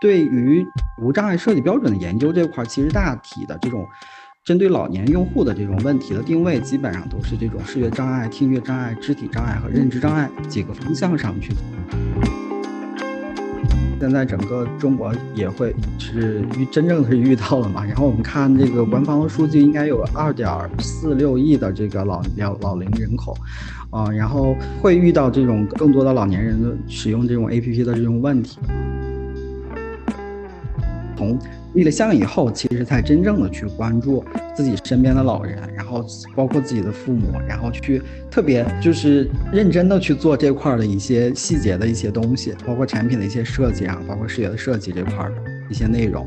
对于无障碍设计标准的研究这块，其实大体的这种针对老年用户的这种问题的定位，基本上都是这种视觉障碍、听觉障碍、肢体障碍和认知障碍几个方向上去。现在整个中国也会是遇真正的是遇到了嘛？然后我们看这个官方的数据，应该有二点四六亿的这个老老老龄人口，啊，然后会遇到这种更多的老年人的使用这种 APP 的这种问题。从立了项以后，其实才真正的去关注自己身边的老人，然后包括自己的父母，然后去特别就是认真的去做这块的一些细节的一些东西，包括产品的一些设计啊，包括视觉的设计这块的一些内容。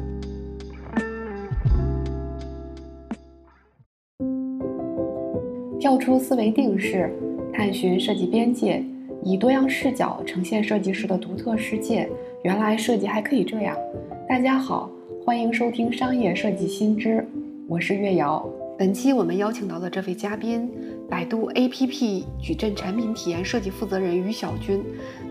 跳出思维定式，探寻设计边界，以多样视角呈现设计师的独特世界。原来设计还可以这样。大家好，欢迎收听商业设计新知，我是月瑶。本期我们邀请到的这位嘉宾，百度 APP 矩阵产品体验设计负责人于小军，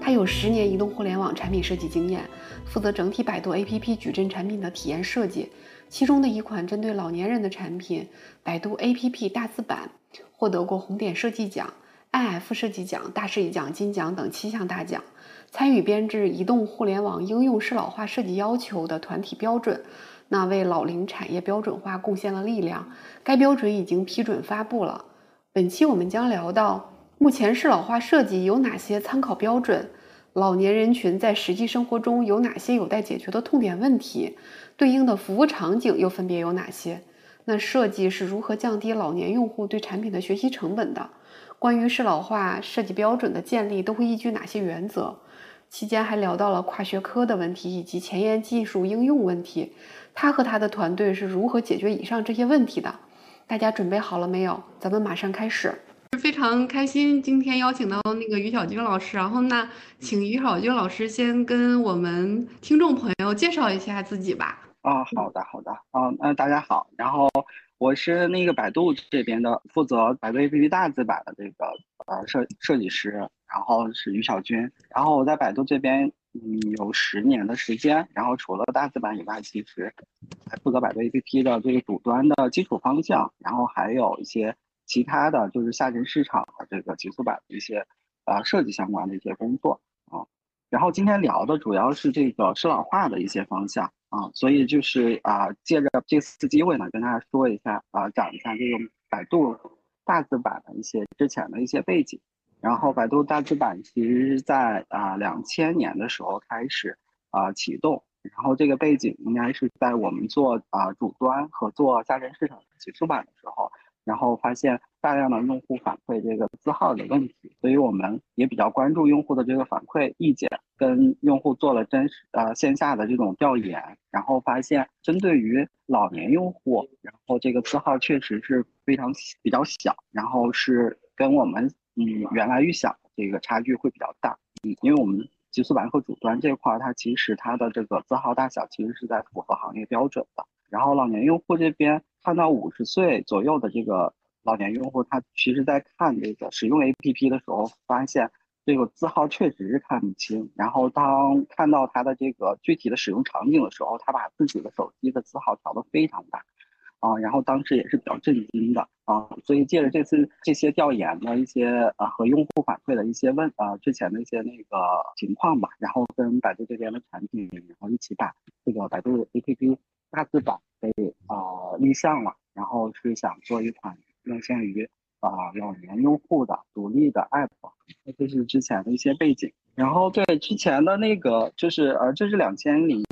他有十年移动互联网产品设计经验，负责整体百度 APP 矩阵产品的体验设计。其中的一款针对老年人的产品——百度 APP 大字版，获得过红点设计奖、IF 设计奖、大设计奖金奖等七项大奖。参与编制移动互联网应用适老化设计要求的团体标准，那为老龄产业标准化贡献了力量。该标准已经批准发布了。本期我们将聊到目前适老化设计有哪些参考标准，老年人群在实际生活中有哪些有待解决的痛点问题，对应的服务场景又分别有哪些？那设计是如何降低老年用户对产品的学习成本的？关于适老化设计标准的建立都会依据哪些原则？期间还聊到了跨学科的问题以及前沿技术应用问题，他和他的团队是如何解决以上这些问题的？大家准备好了没有？咱们马上开始。非常开心今天邀请到那个于小军老师，然后那请于小军老师先跟我们听众朋友介绍一下自己吧。啊，好的，好的，啊，那大家好，然后我是那个百度这边的负责百度 APP 大字版的这个呃设设计师。然后是于小军，然后我在百度这边，嗯，有十年的时间。然后除了大字版以外，其实还负责百度 APP 的这个主端的基础方向，然后还有一些其他的就是下沉市场的这个极速版的一些呃设计相关的一些工作啊。然后今天聊的主要是这个适老化的一些方向啊，所以就是啊，借着这次机会呢，跟大家说一下啊，讲一下这个百度大字版的一些之前的一些背景。然后，百度大字版其实是在啊两千年的时候开始啊启动，然后这个背景应该是在我们做啊主端和做下沉市场极速版的时候，然后发现大量的用户反馈这个字号的问题，所以我们也比较关注用户的这个反馈意见，跟用户做了真实呃线下的这种调研，然后发现针对于老年用户，然后这个字号确实是非常比较小，然后是跟我们。嗯，原来预想这个差距会比较大，嗯，因为我们极速版和主端这块儿，它其实它的这个字号大小其实是在符合行业标准的。然后老年用户这边看到五十岁左右的这个老年用户，他其实在看这个使用 APP 的时候，发现这个字号确实是看不清。然后当看到它的这个具体的使用场景的时候，他把自己的手机的字号调得非常大。啊，然后当时也是比较震惊的啊，所以借着这次这些调研的一些啊和用户反馈的一些问啊之前的一些那个情况吧，然后跟百度这边的产品，然后一起把这个百度 APP 大字版给啊立项了，然后是想做一款面向于啊老年用户的独立的 App，那这是之前的一些背景。然后对之前的那个就是呃，这是两千零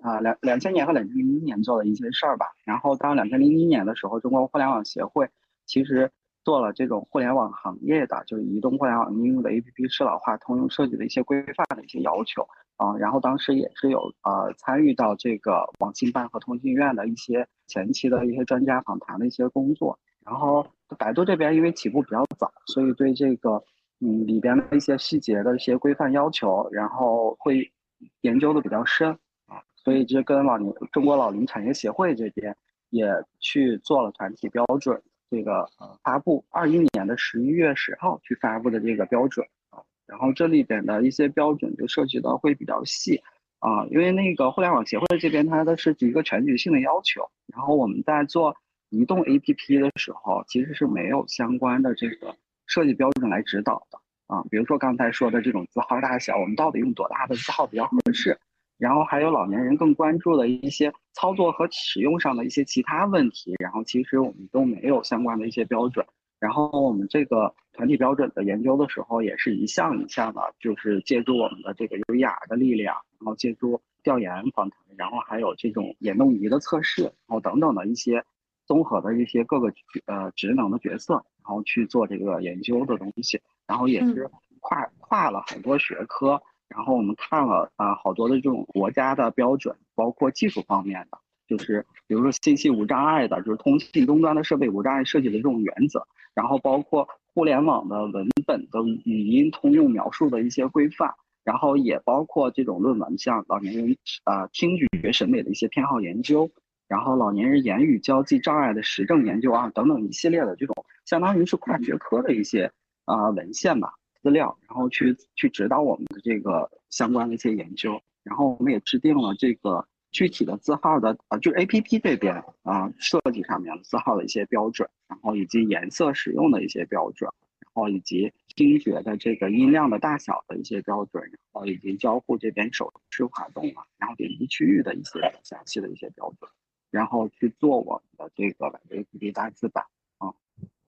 啊两两千年和两千零一年做的一些事儿吧。然后到两千零一年的时候，中国互联网协会其实做了这种互联网行业的就是移动互联网应用的 APP 适老化通用设计的一些规范的一些要求啊。然后当时也是有呃参与到这个网信办和通信院的一些前期的一些专家访谈的一些工作。然后百度这边因为起步比较早，所以对这个。嗯，里边的一些细节的一些规范要求，然后会研究的比较深啊，所以就跟老龄中国老龄产业协会这边也去做了团体标准，这个呃发布二一年的十一月十号去发布的这个标准啊，然后这里边的一些标准就涉及到会比较细啊，因为那个互联网协会这边它的是一个全局性的要求，然后我们在做移动 APP 的时候，其实是没有相关的这个设计标准来指导的啊。比如说刚才说的这种字号大小，我们到底用多大的字号比较合适？然后还有老年人更关注的一些操作和使用上的一些其他问题，然后其实我们都没有相关的一些标准。然后我们这个团体标准的研究的时候，也是一项一项的，就是借助我们的这个 UER 的力量，然后借助调研访谈，然后还有这种眼动仪的测试，然后等等的一些综合的一些各个呃职能的角色，然后去做这个研究的东西，然后也是跨跨了很多学科，然后我们看了啊好多的这种国家的标准，包括技术方面的，就是比如说信息无障碍的，就是通信终端的设备无障碍设计的这种原则。然后包括互联网的文本的语音通用描述的一些规范，然后也包括这种论文，像老年人啊听觉审美的一些偏好研究，然后老年人言语交际障碍的实证研究啊等等一系列的这种，相当于是跨学科的一些啊文献吧资料，然后去去指导我们的这个相关的一些研究，然后我们也制定了这个。具体的字号的啊，就是 A P P 这边啊，设计上面字号的一些标准，然后以及颜色使用的一些标准，然后以及听觉的这个音量的大小的一些标准，然后以及交互这边手势滑动啊，然后点击区域的一些详细的一些标准，然后去做我们的这个百度 P P 大字版啊，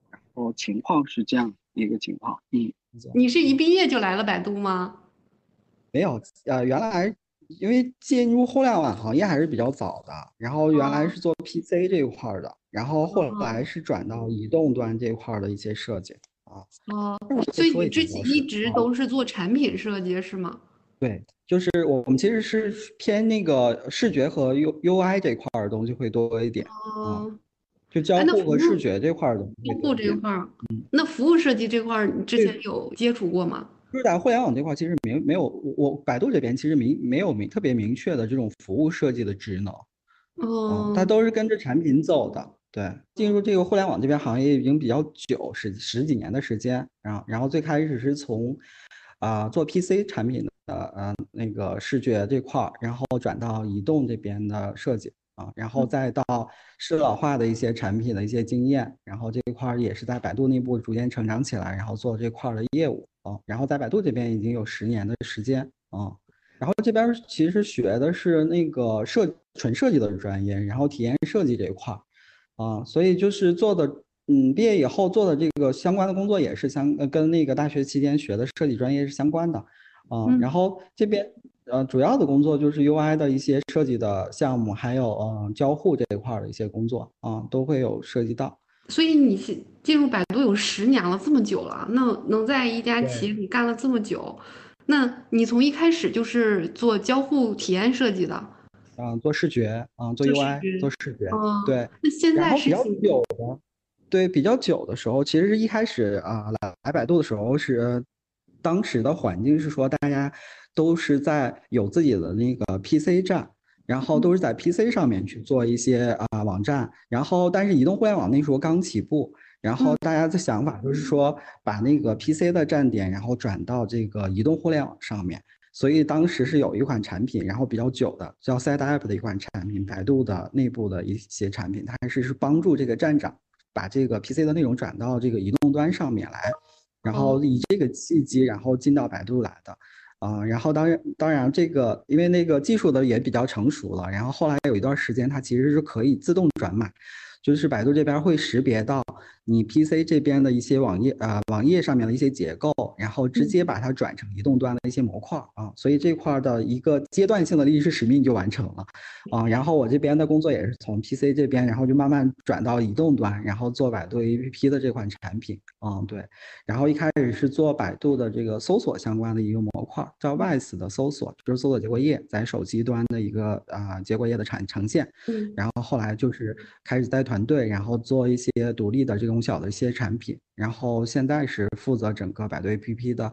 然后情况是这样一个情况，嗯，你是一毕业就来了百度吗？没有，呃，原来。因为进入互联网行业还是比较早的，然后原来是做 PC 这一块的，然后后来是转到移动端这块的一些设计啊。哦，所以你之前一直都是做产品设计是吗？对，就是我们其实是偏那个视觉和 U UI 这块的东西会多一点啊，就交互和视觉这块的。交互这块儿，那服务设计这块儿，你之前有接触过吗？就是在互联网这块，其实没没有我百度这边其实明没有明特别明确的这种服务设计的职能，哦，它都是跟着产品走的。对，进入这个互联网这边行业已经比较久，十十几年的时间。然后，然后最开始是从啊做 PC 产品的呃那个视觉这块儿，然后转到移动这边的设计啊，然后再到适老化的一些产品的一些经验，然后这一块也是在百度内部逐渐成长起来，然后做这块儿的业务啊。然后在百度这边已经有十年的时间啊，然后这边其实学的是那个设纯设计的专业，然后体验设计这一块儿啊，所以就是做的，嗯，毕业以后做的这个相关的工作也是相呃跟那个大学期间学的设计专业是相关的啊，然后这边呃主要的工作就是 UI 的一些设计的项目，还有嗯交互这一块的一些工作啊，都会有涉及到。所以你进入百度有十年了，这么久了，那能在一家企业里干了这么久，那你从一开始就是做交互体验设计的，嗯，做视觉，嗯，做 UI，做视觉，对。那现在是比较久的，对，比较久的时候，其实是一开始啊来来百度的时候是，当时的环境是说大家都是在有自己的那个 PC 站。然后都是在 PC 上面去做一些啊网站，然后但是移动互联网那时候刚起步，然后大家的想法就是说把那个 PC 的站点，然后转到这个移动互联网上面，所以当时是有一款产品，然后比较久的叫 Side App 的一款产品，百度的内部的一些产品，它还是是帮助这个站长把这个 PC 的内容转到这个移动端上面来，然后以这个契机，然后进到百度来的。啊，然后当然，当然这个因为那个技术的也比较成熟了，然后后来有一段时间，它其实是可以自动转码，就是百度这边会识别到。你 PC 这边的一些网页啊，网页上面的一些结构，然后直接把它转成移动端的一些模块啊，所以这块的一个阶段性的历史使命就完成了啊。然后我这边的工作也是从 PC 这边，然后就慢慢转到移动端，然后做百度 APP 的这款产品啊，对。然后一开始是做百度的这个搜索相关的一个模块，叫 w i s e 的搜索，就是搜索结果页在手机端的一个啊结果页的产呈现。嗯。然后后来就是开始带团队，然后做一些独立的这种。中小的一些产品，然后现在是负责整个百度 APP 的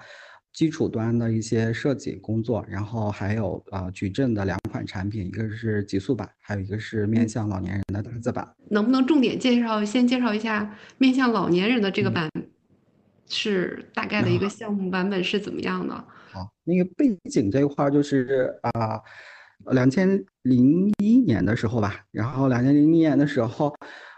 基础端的一些设计工作，然后还有呃矩阵的两款产品，一个是极速版，还有一个是面向老年人的大字版。能不能重点介绍，先介绍一下面向老年人的这个版？是大概的一个项目版本是怎么样的？好，那个背景这一块就是啊，两千零一年的时候吧，然后两千零一年的时候，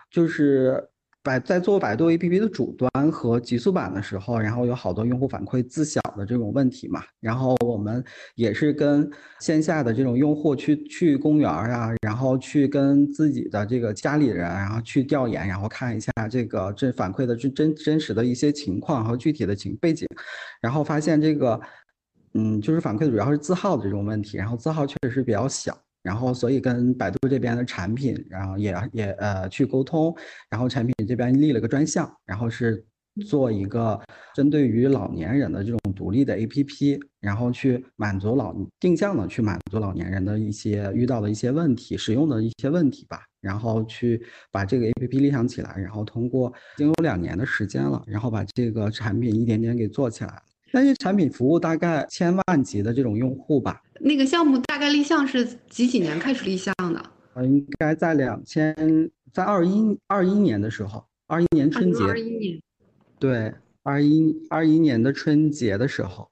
就是百在做百度 APP 的主端和极速版的时候，然后有好多用户反馈自小的这种问题嘛，然后我们也是跟线下的这种用户去去公园啊，然后去跟自己的这个家里人，然后去调研，然后看一下这个这反馈的真真真实的一些情况和具体的情背景，然后发现这个。嗯，就是反馈主要是字号的这种问题，然后字号确实是比较小，然后所以跟百度这边的产品，然后也也呃去沟通，然后产品这边立了个专项，然后是做一个针对于老年人的这种独立的 APP，然后去满足老定向的去满足老年人的一些遇到的一些问题，使用的一些问题吧，然后去把这个 APP 立项起来，然后通过已经有两年的时间了，然后把这个产品一点点给做起来了。那些产品服务大概千万级的这种用户吧。那个项目大概立项是几几年开始立项的？啊，应该在两千，在二一二一年的时候，二一年春节。二一年。对，二一二一年的春节的时候。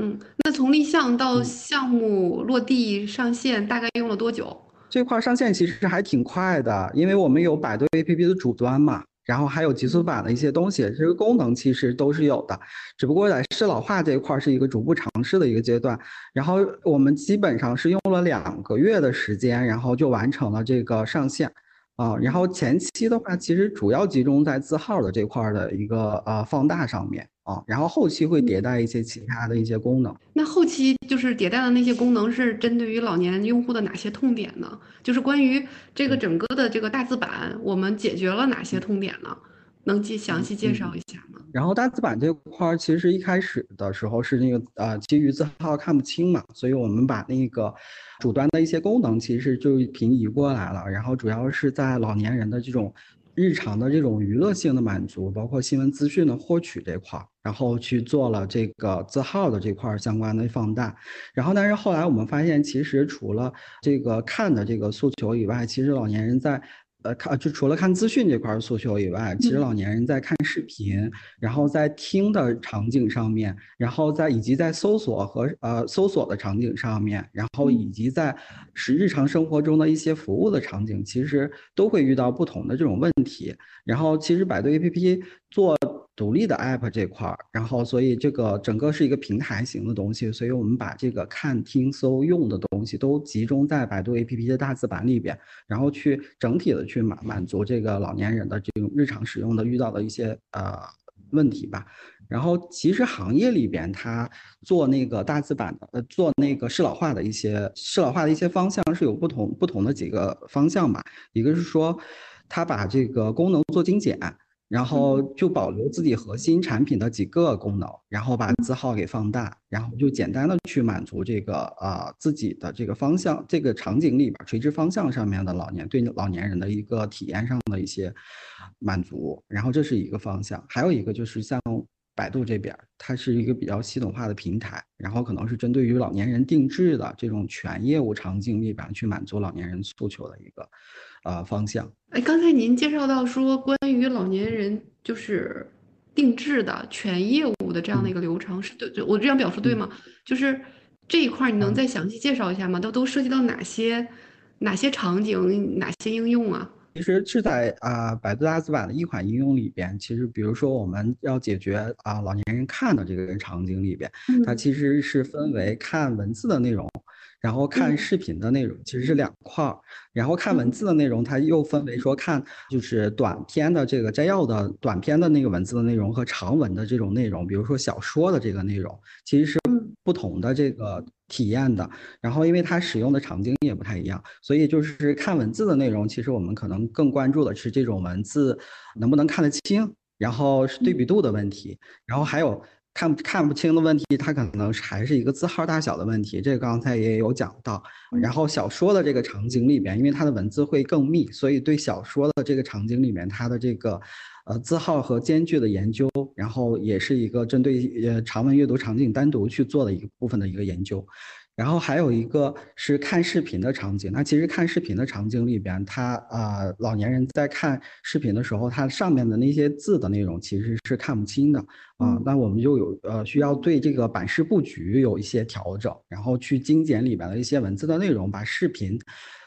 嗯，那从立项到项目落地上线，大概用了多久？这块上线其实还挺快的，因为我们有百度 APP 的主端嘛。然后还有极速版的一些东西，这个功能其实都是有的，只不过在适老化这一块是一个逐步尝试的一个阶段。然后我们基本上是用了两个月的时间，然后就完成了这个上线。啊，然后前期的话，其实主要集中在字号的这块的一个呃放大上面啊，然后后期会迭代一些其他的一些功能。那后期就是迭代的那些功能是针对于老年用户的哪些痛点呢？就是关于这个整个的这个大字版，我们解决了哪些痛点呢？能介详细介绍一下吗？然后大字版这块儿，其实一开始的时候是那个呃，基于字号看不清嘛，所以我们把那个主端的一些功能其实就平移过来了。然后主要是在老年人的这种日常的这种娱乐性的满足，包括新闻资讯的获取这块儿，然后去做了这个字号的这块相关的放大。然后但是后来我们发现，其实除了这个看的这个诉求以外，其实老年人在呃，看就除了看资讯这块诉求以外，其实老年人在看视频，然后在听的场景上面，然后在以及在搜索和呃搜索的场景上面，然后以及在是日常生活中的一些服务的场景，其实都会遇到不同的这种问题。然后其实百度 APP 做。独立的 app 这块儿，然后所以这个整个是一个平台型的东西，所以我们把这个看、听、搜、用的东西都集中在百度 APP 的大字版里边，然后去整体的去满满足这个老年人的这种日常使用的遇到的一些呃问题吧。然后其实行业里边它做那个大字版的，呃做那个适老化的一些适老化的一些方向是有不同不同的几个方向吧。一个是说，它把这个功能做精简。然后就保留自己核心产品的几个功能，然后把字号给放大，然后就简单的去满足这个呃自己的这个方向、这个场景里边垂直方向上面的老年对老年人的一个体验上的一些满足。然后这是一个方向，还有一个就是像百度这边，它是一个比较系统化的平台，然后可能是针对于老年人定制的这种全业务场景里边去满足老年人诉求的一个。呃，方向。哎，刚才您介绍到说，关于老年人就是定制的全业务的这样的一个流程，是对，我这样表述对吗？就是这一块，你能再详细介绍一下吗？都都涉及到哪些哪些场景，哪些应用啊？其实是在啊，百度大字版的一款应用里边，其实比如说我们要解决啊老年人看的这个场景里边，它其实是分为看文字的内容。然后看视频的内容其实是两块儿，然后看文字的内容，它又分为说看就是短篇的这个摘要的短篇的那个文字的内容和长文的这种内容，比如说小说的这个内容，其实是不同的这个体验的。然后因为它使用的场景也不太一样，所以就是看文字的内容，其实我们可能更关注的是这种文字能不能看得清，然后是对比度的问题，然后还有。看看不清的问题，它可能是还是一个字号大小的问题，这个刚才也有讲到。然后小说的这个场景里边，因为它的文字会更密，所以对小说的这个场景里面，它的这个呃字号和间距的研究，然后也是一个针对呃长文阅读场景单独去做的一个部分的一个研究。然后还有一个是看视频的场景。那其实看视频的场景里边，他啊老年人在看视频的时候，它上面的那些字的内容其实是看不清的啊。那我们就有呃需要对这个版式布局有一些调整，然后去精简里边的一些文字的内容，把视频。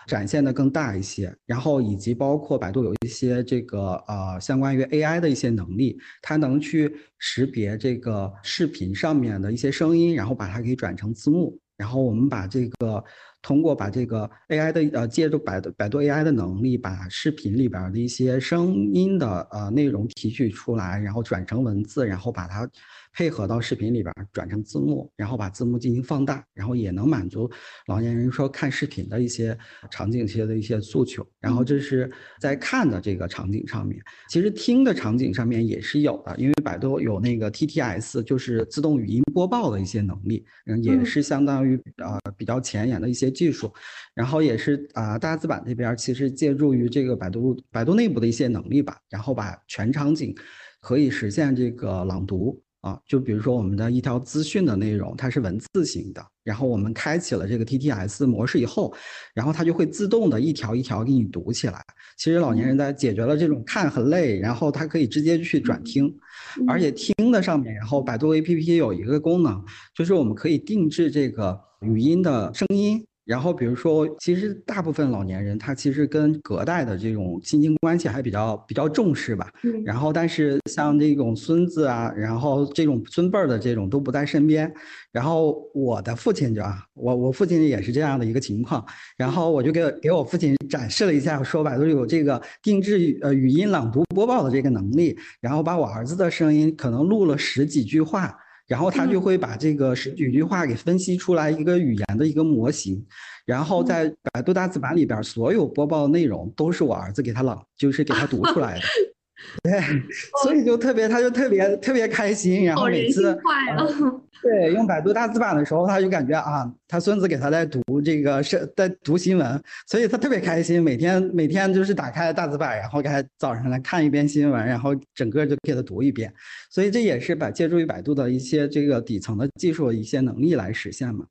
展现的更大一些，然后以及包括百度有一些这个呃相关于 AI 的一些能力，它能去识别这个视频上面的一些声音，然后把它给转成字幕，然后我们把这个通过把这个 AI 的呃借助百度百度 AI 的能力，把视频里边的一些声音的呃内容提取出来，然后转成文字，然后把它。配合到视频里边转成字幕，然后把字幕进行放大，然后也能满足老年人说看视频的一些场景些的一些诉求。然后这是在看的这个场景上面，其实听的场景上面也是有的，因为百度有那个 TTS，就是自动语音播报的一些能力，嗯，也是相当于呃比较前沿的一些技术。然后也是啊，大字版这边其实借助于这个百度百度内部的一些能力吧，然后把全场景可以实现这个朗读。啊，就比如说我们的一条资讯的内容，它是文字型的，然后我们开启了这个 TTS 模式以后，然后它就会自动的一条一条给你读起来。其实老年人在解决了这种看很累，然后他可以直接去转听，而且听的上面，然后百度 APP 有一个功能，就是我们可以定制这个语音的声音。然后，比如说，其实大部分老年人他其实跟隔代的这种亲情关系还比较比较重视吧。嗯。然后，但是像这种孙子啊，然后这种孙辈儿的这种都不在身边。然后我的父亲就啊，我我父亲也是这样的一个情况。然后我就给给我父亲展示了一下，说百度有这个定制呃语音朗读播报的这个能力，然后把我儿子的声音可能录了十几句话。然后他就会把这个十几句话给分析出来一个语言的一个模型，然后在百度大字版里边，所有播报的内容都是我儿子给他朗，就是给他读出来的。对，所以就特别，他就特别特别开心，然后每次，对，用百度大字版的时候，他就感觉啊，他孙子给他在读这个是在读新闻，所以他特别开心，每天每天就是打开大字版，然后给他早上来看一遍新闻，然后整个就给他读一遍，所以这也是把借助于百度的一些这个底层的技术一些能力来实现嘛。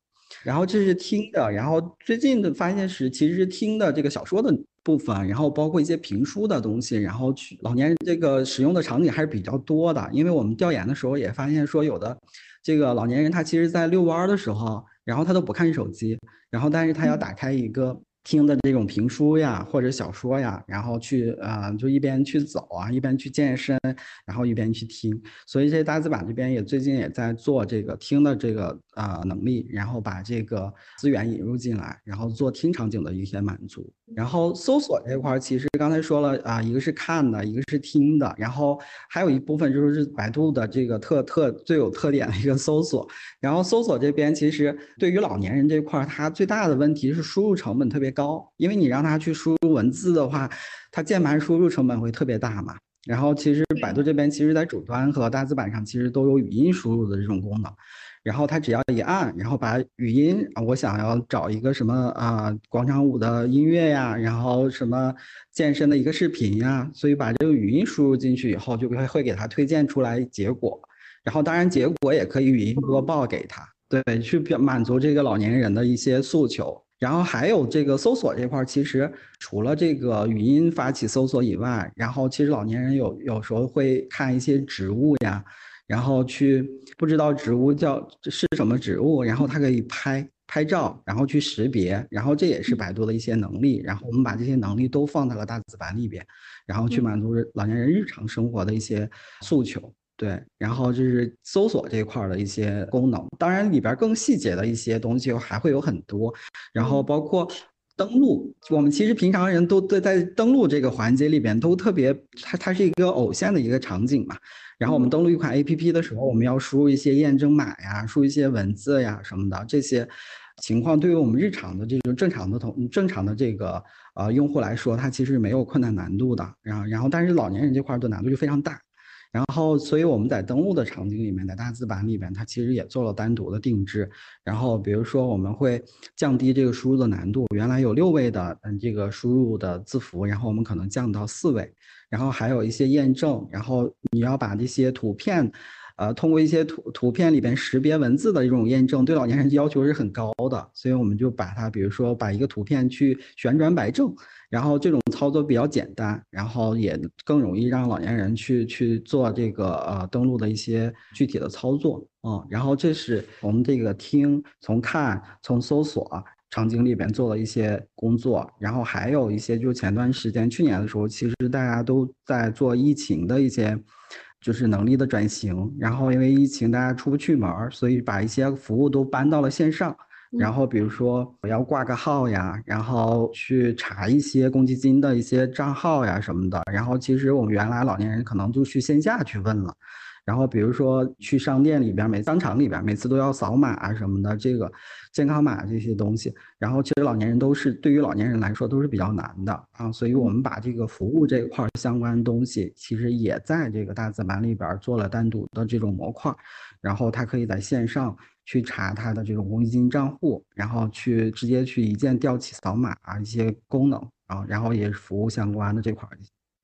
然后这是听的，然后最近的发现是，其实是听的这个小说的部分，然后包括一些评书的东西，然后去老年人这个使用的场景还是比较多的。因为我们调研的时候也发现说，有的这个老年人他其实在遛弯的时候，然后他都不看手机，然后但是他要打开一个。听的这种评书呀，或者小说呀，然后去啊，就一边去走啊，一边去健身，然后一边去听。所以这大字版这边也最近也在做这个听的这个啊能力，然后把这个资源引入进来，然后做听场景的一些满足。然后搜索这块儿，其实刚才说了啊，一个是看的，一个是听的，然后还有一部分就是百度的这个特特最有特点的一个搜索。然后搜索这边其实对于老年人这块儿，它最大的问题是输入成本特别。高，因为你让他去输入文字的话，他键盘输入成本会特别大嘛。然后其实百度这边其实在主端和大字版上其实都有语音输入的这种功能，然后他只要一按，然后把语音，我想要找一个什么啊广场舞的音乐呀，然后什么健身的一个视频呀，所以把这个语音输入进去以后，就会会给他推荐出来结果。然后当然结果也可以语音播报给他，对，去表满足这个老年人的一些诉求。然后还有这个搜索这块，其实除了这个语音发起搜索以外，然后其实老年人有有时候会看一些植物呀，然后去不知道植物叫是什么植物，然后它可以拍拍照，然后去识别，然后这也是百度的一些能力。然后我们把这些能力都放在了大字版里边，然后去满足老年人日常生活的一些诉求。对，然后就是搜索这一块的一些功能，当然里边更细节的一些东西还会有很多，然后包括登录，我们其实平常人都在在登录这个环节里边都特别，它它是一个偶像的一个场景嘛。然后我们登录一款 APP 的时候，我们要输入一些验证码呀，输一些文字呀什么的，这些情况对于我们日常的这种正常的同正常的这个呃用户来说，它其实没有困难难度的。然后然后但是老年人这块的难度就非常大。然后，所以我们在登录的场景里面，在大字版里面，它其实也做了单独的定制。然后，比如说我们会降低这个输入的难度，原来有六位的嗯这个输入的字符，然后我们可能降到四位。然后还有一些验证，然后你要把这些图片呃，通过一些图图片里边识别文字的这种验证，对老年人要求是很高的，所以我们就把它，比如说把一个图片去旋转摆正，然后这种操作比较简单，然后也更容易让老年人去去做这个呃登录的一些具体的操作嗯。然后这是我们这个听、从看、从搜索。场景里边做了一些工作，然后还有一些，就是前段时间去年的时候，其实大家都在做疫情的一些，就是能力的转型。然后因为疫情，大家出不去门儿，所以把一些服务都搬到了线上。然后比如说我要挂个号呀，然后去查一些公积金的一些账号呀什么的。然后其实我们原来老年人可能就去线下去问了。然后比如说去商店里边，每商场里边每次都要扫码啊什么的，这个健康码这些东西。然后其实老年人都是对于老年人来说都是比较难的啊，所以我们把这个服务这一块相关东西，其实也在这个大字版里边做了单独的这种模块，然后他可以在线上去查他的这种公积金账户，然后去直接去一键调起扫码啊一些功能啊，然后也是服务相关的这块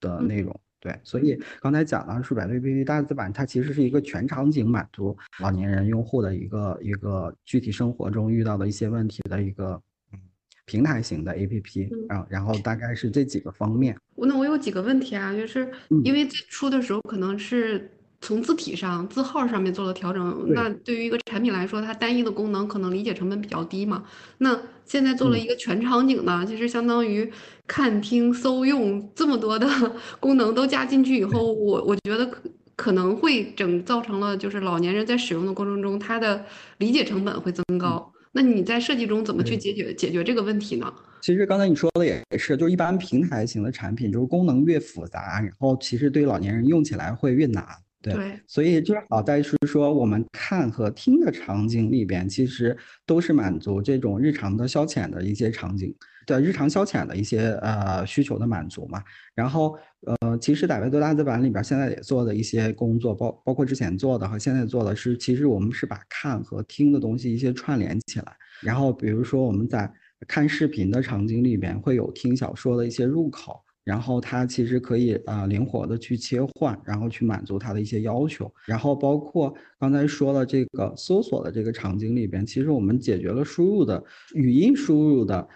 的内容。对，所以刚才讲了数百度 APP 大字版，它其实是一个全场景满足老年人用户的一个一个具体生活中遇到的一些问题的一个嗯平台型的 APP，然后然后大概是这几个方面。那我有几个问题啊，就是因为最初的时候可能是。从字体上、字号上面做了调整，那对于一个产品来说，它单一的功能可能理解成本比较低嘛。那现在做了一个全场景呢，其实相当于看、听、搜、用这么多的 功能都加进去以后，我我觉得可可能会整造成了就是老年人在使用的过程中，他的理解成本会增高。那你在设计中怎么去解决解决这个问题呢？其实刚才你说的也是，就是一般平台型的产品，就是功能越复杂，然后其实对于老年人用起来会越难。对，所以就是好在是说，我们看和听的场景里边，其实都是满足这种日常的消遣的一些场景对日常消遣的一些呃需求的满足嘛。然后呃，其实百度大字版里边现在也做的一些工作，包包括之前做的和现在做的是，其实我们是把看和听的东西一些串联起来。然后比如说我们在看视频的场景里边会有听小说的一些入口。然后它其实可以啊灵活的去切换，然后去满足它的一些要求。然后包括刚才说了这个搜索的这个场景里边，其实我们解决了输入的语音输入的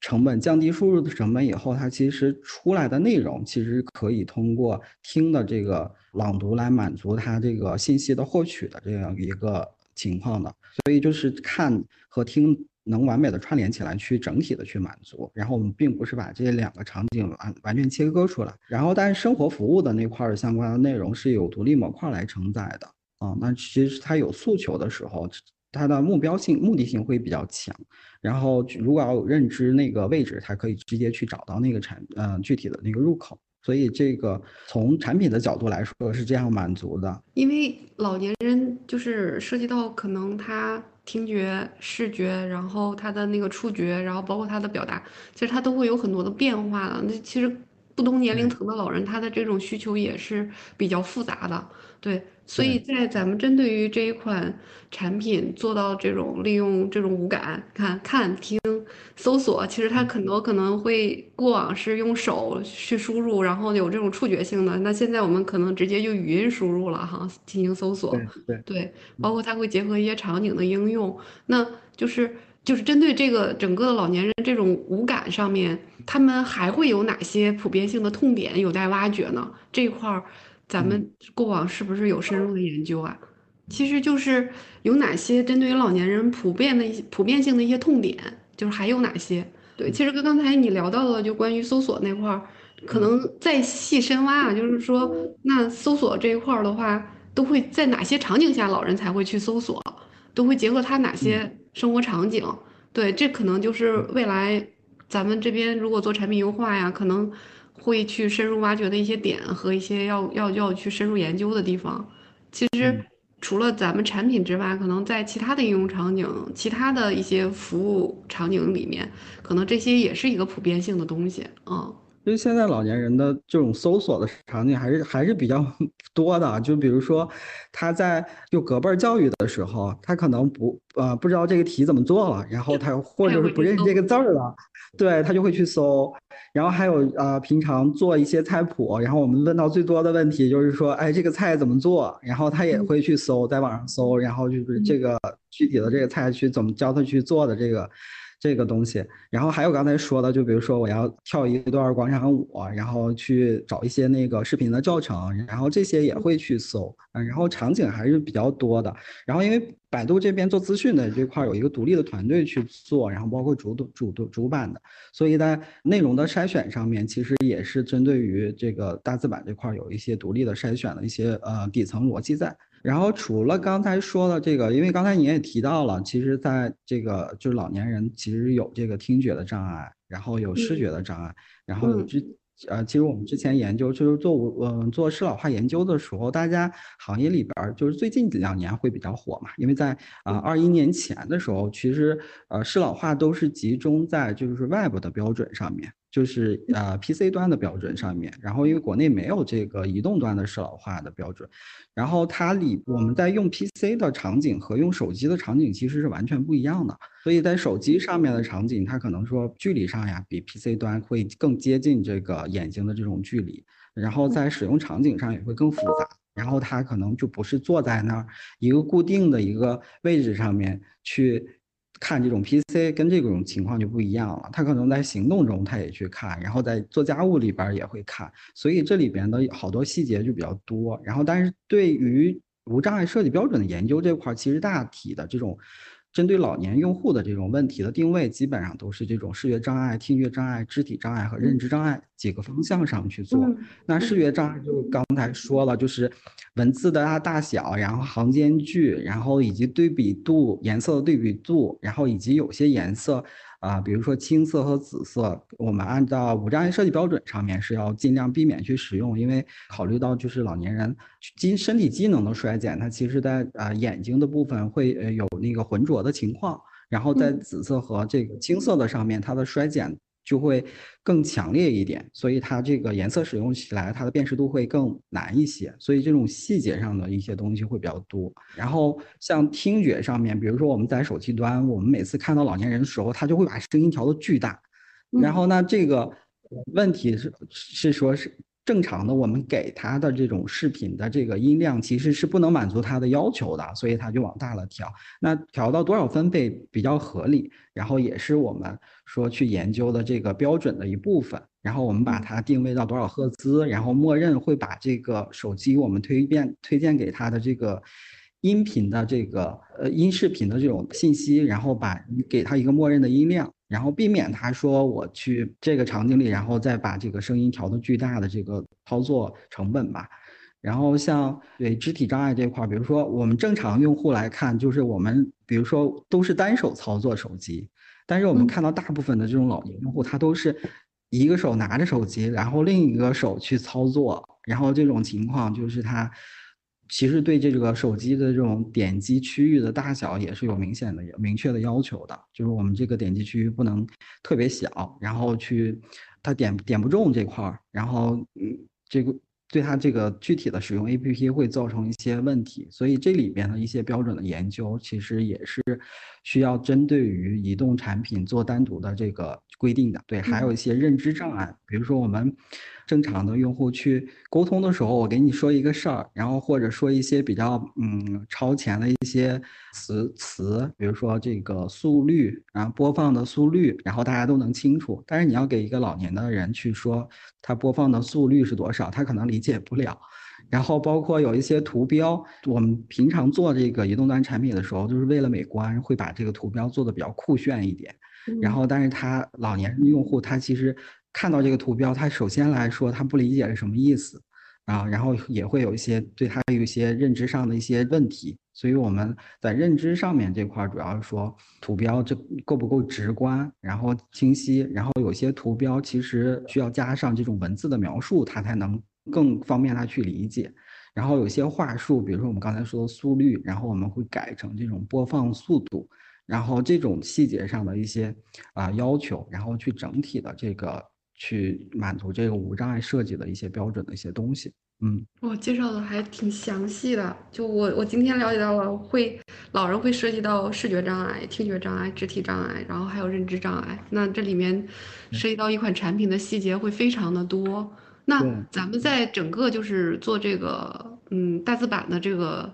成本，降低输入的成本以后，它其实出来的内容其实可以通过听的这个朗读来满足它这个信息的获取的这样一个情况的。所以就是看和听。能完美的串联起来，去整体的去满足。然后我们并不是把这两个场景完完全切割出来。然后，但是生活服务的那块的相关的内容是有独立模块来承载的啊。那其实它有诉求的时候，它的目标性、目的性会比较强。然后，如果要有认知那个位置，它可以直接去找到那个产嗯具体的那个入口。所以这个从产品的角度来说是这样满足的。因为老年人就是涉及到可能他。听觉、视觉，然后他的那个触觉，然后包括他的表达，其实他都会有很多的变化的。那其实不同年龄层的老人，他的这种需求也是比较复杂的，对。所以在咱们针对于这一款产品做到这种利用这种五感，看、看、听、搜索，其实它很多可能会过往是用手去输入，然后有这种触觉性的。那现在我们可能直接就语音输入了哈，进行搜索。对对，包括它会结合一些场景的应用，那就是就是针对这个整个的老年人这种五感上面，他们还会有哪些普遍性的痛点有待挖掘呢？这块儿。咱们过往是不是有深入的研究啊？其实就是有哪些针对于老年人普遍的一些普遍性的一些痛点，就是还有哪些？对，其实跟刚才你聊到的就关于搜索那块儿，可能再细深挖啊，就是说那搜索这一块儿的话，都会在哪些场景下老人才会去搜索？都会结合他哪些生活场景？对，这可能就是未来咱们这边如果做产品优化呀，可能。会去深入挖掘的一些点和一些要要要去深入研究的地方。其实除了咱们产品之外，可能在其他的应用场景、其他的一些服务场景里面，可能这些也是一个普遍性的东西。嗯，因为现在老年人的这种搜索的场景还是还是比较 多的，就比如说他在就隔辈教育的时候，他可能不呃不知道这个题怎么做了，然后他或者是不认识这个字儿了，对他就会去搜。然后还有呃平常做一些菜谱，然后我们问到最多的问题就是说，哎这个菜怎么做？然后他也会去搜，在网上搜，然后就是这个具体的这个菜去怎么教他去做的这个。这个东西，然后还有刚才说的，就比如说我要跳一段广场舞，然后去找一些那个视频的教程，然后这些也会去搜，嗯，然后场景还是比较多的。然后因为百度这边做资讯的这块有一个独立的团队去做，然后包括主主主主板的，所以在内容的筛选上面，其实也是针对于这个大字版这块有一些独立的筛选的一些呃底层逻辑在。然后除了刚才说的这个，因为刚才你也提到了，其实在这个就是老年人其实有这个听觉的障碍，然后有视觉的障碍，然后有之呃，其实我们之前研究就是做嗯做适老化研究的时候，大家行业里边就是最近两年会比较火嘛，因为在啊二一年前的时候，其实呃适老化都是集中在就是外部的标准上面。就是呃 PC 端的标准上面，然后因为国内没有这个移动端的适老化的标准，然后它里我们在用 PC 的场景和用手机的场景其实是完全不一样的，所以在手机上面的场景，它可能说距离上呀比 PC 端会更接近这个眼睛的这种距离，然后在使用场景上也会更复杂，然后它可能就不是坐在那儿一个固定的一个位置上面去。看这种 PC 跟这种情况就不一样了，他可能在行动中他也去看，然后在做家务里边也会看，所以这里边的好多细节就比较多。然后，但是对于无障碍设计标准的研究这块，其实大体的这种。针对老年用户的这种问题的定位，基本上都是这种视觉障碍、听觉障碍、肢体障碍和认知障碍几个方向上去做。那视觉障碍就刚才说了，就是文字的大大小，然后行间距，然后以及对比度、颜色的对比度，然后以及有些颜色。啊，比如说青色和紫色，我们按照无障碍设计标准上面是要尽量避免去使用，因为考虑到就是老年人机身体机能的衰减，它其实在啊眼睛的部分会呃有那个浑浊的情况，然后在紫色和这个青色的上面，它的衰减。就会更强烈一点，所以它这个颜色使用起来，它的辨识度会更难一些，所以这种细节上的一些东西会比较多。然后像听觉上面，比如说我们在手机端，我们每次看到老年人的时候，他就会把声音调的巨大，然后呢，这个问题是是说是。正常的，我们给他的这种视频的这个音量其实是不能满足他的要求的，所以他就往大了调。那调到多少分贝比较合理？然后也是我们说去研究的这个标准的一部分。然后我们把它定位到多少赫兹，然后默认会把这个手机我们推荐推荐给他的这个音频的这个呃音视频的这种信息，然后把给他一个默认的音量。然后避免他说我去这个场景里，然后再把这个声音调的巨大的这个操作成本吧。然后像对肢体障碍这块，比如说我们正常用户来看，就是我们比如说都是单手操作手机，但是我们看到大部分的这种老年用户，他都是一个手拿着手机，然后另一个手去操作，然后这种情况就是他。其实对这个手机的这种点击区域的大小也是有明显的、明确的要求的，就是我们这个点击区域不能特别小，然后去它点点不中这块儿，然后嗯，这个对它这个具体的使用 APP 会造成一些问题，所以这里边的一些标准的研究其实也是需要针对于移动产品做单独的这个规定的。对，还有一些认知障碍，比如说我们。正常的用户去沟通的时候，我给你说一个事儿，然后或者说一些比较嗯超前的一些词词，比如说这个速率，然后播放的速率，然后大家都能清楚。但是你要给一个老年的人去说他播放的速率是多少，他可能理解不了。然后包括有一些图标，我们平常做这个移动端产品的时候，就是为了美观，会把这个图标做的比较酷炫一点。然后，但是他老年用户他其实。看到这个图标，他首先来说他不理解是什么意思，啊，然后也会有一些对他有一些认知上的一些问题，所以我们在认知上面这块主要是说图标这够不够直观，然后清晰，然后有些图标其实需要加上这种文字的描述，它才能更方便他去理解，然后有些话术，比如说我们刚才说的速率，然后我们会改成这种播放速度，然后这种细节上的一些啊要求，然后去整体的这个。去满足这个无障碍设计的一些标准的一些东西。嗯，我介绍的还挺详细的。就我我今天了解到了，会老人会涉及到视觉障碍、听觉障碍、肢体障碍，然后还有认知障碍。那这里面涉及到一款产品的细节会非常的多。那咱们在整个就是做这个嗯大字版的这个。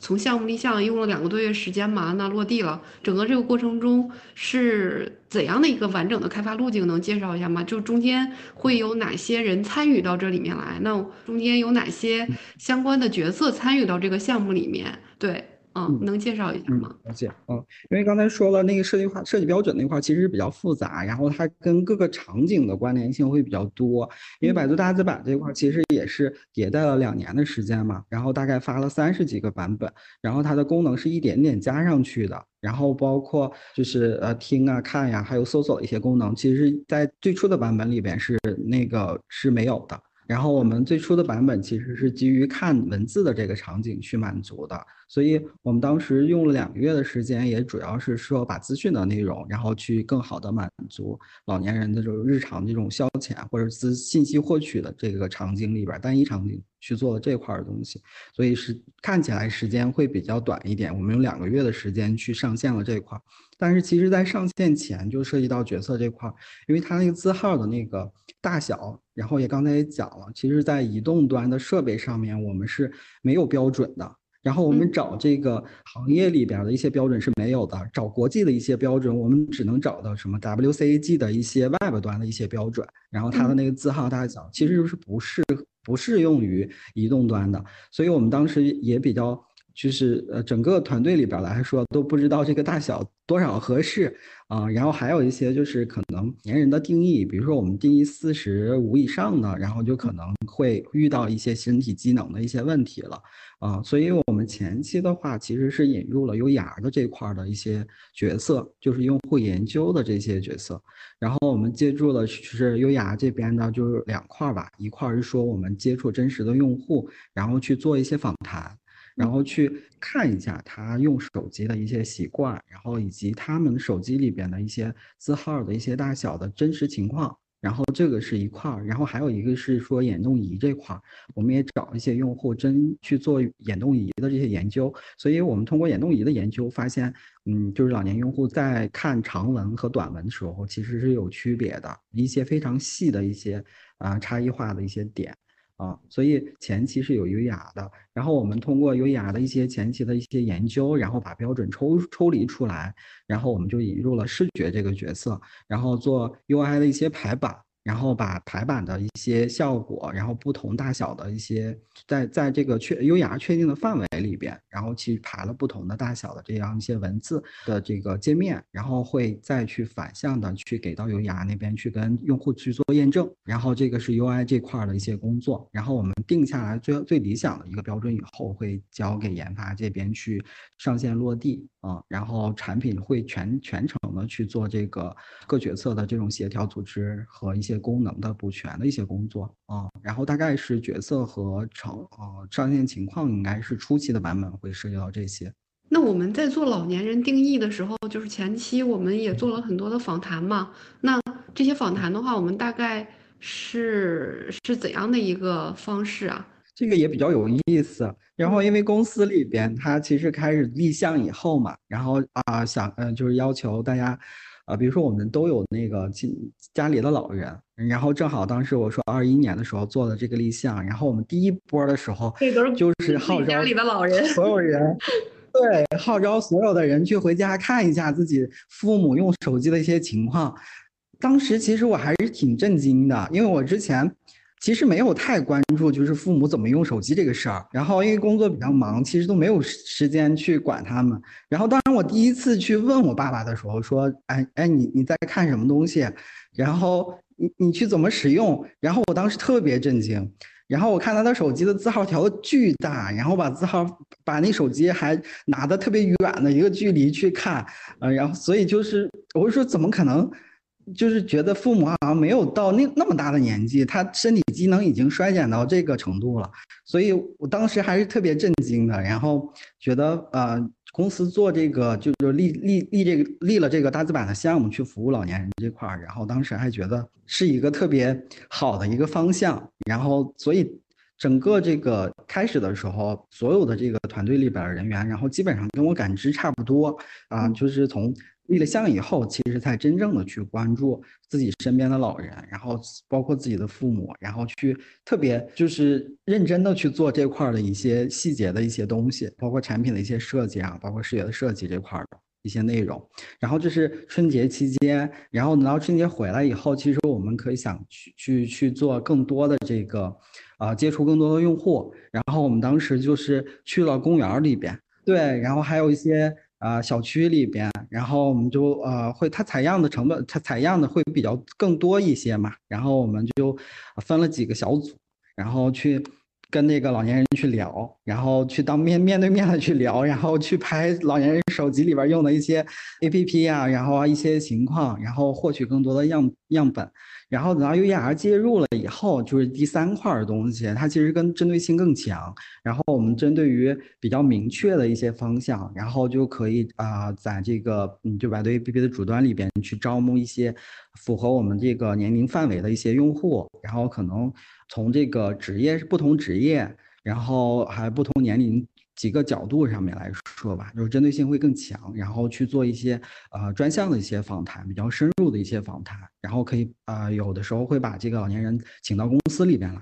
从项目立项用了两个多月时间嘛，那落地了。整个这个过程中是怎样的一个完整的开发路径？能介绍一下吗？就中间会有哪些人参与到这里面来？那中间有哪些相关的角色参与到这个项目里面？对。嗯，能介绍一下吗？了解，嗯，因为刚才说了那个设计化设计标准那块其实比较复杂，然后它跟各个场景的关联性会比较多。因为百度大字版这块其实也是迭代了两年的时间嘛，然后大概发了三十几个版本，然后它的功能是一点点加上去的，然后包括就是呃听啊看呀，还有搜索的一些功能，其实在最初的版本里边是那个是没有的。然后我们最初的版本其实是基于看文字的这个场景去满足的，所以我们当时用了两个月的时间，也主要是说把资讯的内容，然后去更好的满足老年人的这种日常这种消遣或者资信息获取的这个场景里边单一场景去做了这块的东西，所以是看起来时间会比较短一点。我们用两个月的时间去上线了这块，但是其实在上线前就涉及到角色这块，因为它那个字号的那个大小。然后也刚才也讲了，其实，在移动端的设备上面，我们是没有标准的。然后我们找这个行业里边的一些标准是没有的，找国际的一些标准，我们只能找到什么 WCAG 的一些 Web 端的一些标准。然后它的那个字号大小其实是不适不适用于移动端的，所以我们当时也比较。就是呃，整个团队里边来说都不知道这个大小多少合适啊。然后还有一些就是可能年人的定义，比如说我们定义四十五以上的，然后就可能会遇到一些身体机能的一些问题了啊。所以我们前期的话其实是引入了优雅的这块的一些角色，就是用户研究的这些角色。然后我们借助了就是优雅这边的就是两块吧，一块是说我们接触真实的用户，然后去做一些访谈。然后去看一下他用手机的一些习惯，然后以及他们手机里边的一些字号的一些大小的真实情况。然后这个是一块儿，然后还有一个是说眼动仪这块儿，我们也找一些用户真去做眼动仪的这些研究。所以我们通过眼动仪的研究发现，嗯，就是老年用户在看长文和短文的时候，其实是有区别的，一些非常细的一些啊差异化的一些点。啊，所以前期是有优雅的，然后我们通过优雅的一些前期的一些研究，然后把标准抽抽离出来，然后我们就引入了视觉这个角色，然后做 UI 的一些排版。然后把排版的一些效果，然后不同大小的一些，在在这个确优雅确定的范围里边，然后去排了不同的大小的这样一些文字的这个界面，然后会再去反向的去给到优雅那边去跟用户去做验证，然后这个是 UI 这块的一些工作，然后我们定下来最最理想的一个标准以后，会交给研发这边去上线落地啊，然后产品会全全程的去做这个各角色的这种协调组织和一些。功能的补全的一些工作啊，然后大概是角色和成呃上线情况，应该是初期的版本会涉及到这些。那我们在做老年人定义的时候，就是前期我们也做了很多的访谈嘛。那这些访谈的话，我们大概是是怎样的一个方式啊？这个也比较有意思。然后因为公司里边它其实开始立项以后嘛，然后啊想嗯就是要求大家。啊，比如说我们都有那个亲家里的老人，然后正好当时我说二一年的时候做的这个立项，然后我们第一波的时候就是号召家里的老人，所有人，对，号召所有的人去回家看一下自己父母用手机的一些情况。当时其实我还是挺震惊的，因为我之前。其实没有太关注，就是父母怎么用手机这个事儿。然后因为工作比较忙，其实都没有时间去管他们。然后当然我第一次去问我爸爸的时候，说：“哎哎，你你在看什么东西？然后你你去怎么使用？”然后我当时特别震惊。然后我看他的手机的字号调的巨大，然后把字号把那手机还拿的特别远的一个距离去看，呃，然后所以就是我就说怎么可能？就是觉得父母好像没有到那那么大的年纪，他身体机能已经衰减到这个程度了，所以我当时还是特别震惊的。然后觉得呃，公司做这个就是立立立这个立了这个大字版的项目去服务老年人这块儿，然后当时还觉得是一个特别好的一个方向，然后所以整个这个开始的时候，所有的这个团队里边的人员，然后基本上跟我感知差不多啊，就是从。立了项以后，其实才真正的去关注自己身边的老人，然后包括自己的父母，然后去特别就是认真的去做这块的一些细节的一些东西，包括产品的一些设计啊，包括视觉的设计这块的一些内容。然后这是春节期间，然后等到春节回来以后，其实我们可以想去去去做更多的这个，啊，接触更多的用户。然后我们当时就是去了公园里边，对，然后还有一些。啊，小区里边，然后我们就呃会，它采样的成本，它采样的会比较更多一些嘛，然后我们就分了几个小组，然后去跟那个老年人去聊，然后去当面面对面的去聊，然后去拍老年人手机里边用的一些 APP 呀，然后一些情况，然后获取更多的样样本。然后等到 UER 介入了以后，就是第三块的东西，它其实跟针对性更强。然后我们针对于比较明确的一些方向，然后就可以啊，在这个嗯，就百度 APP 的主端里边去招募一些符合我们这个年龄范围的一些用户。然后可能从这个职业是不同职业，然后还不同年龄。几个角度上面来说吧，就是针对性会更强，然后去做一些呃专项的一些访谈，比较深入的一些访谈，然后可以啊有的时候会把这个老年人请到公司里边来，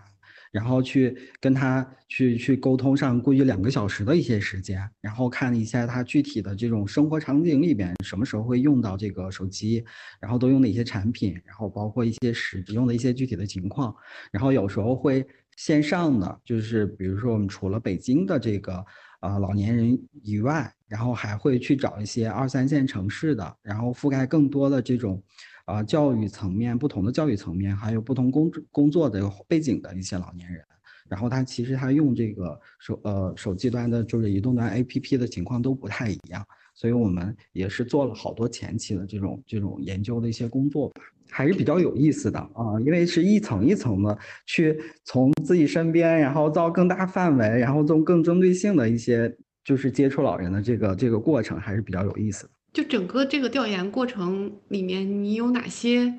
然后去跟他去去沟通上过去两个小时的一些时间，然后看一下他具体的这种生活场景里边什么时候会用到这个手机，然后都用哪些产品，然后包括一些使用的一些具体的情况，然后有时候会线上的，就是比如说我们除了北京的这个。啊，老年人以外，然后还会去找一些二三线城市的，然后覆盖更多的这种，啊，教育层面不同的教育层面，还有不同工工作的背景的一些老年人，然后他其实他用这个手呃手机端的，就是移动端 APP 的情况都不太一样，所以我们也是做了好多前期的这种这种研究的一些工作吧。还是比较有意思的啊，因为是一层一层的去从自己身边，然后到更大范围，然后从更针对性的一些就是接触老人的这个这个过程，还是比较有意思的。就整个这个调研过程里面，你有哪些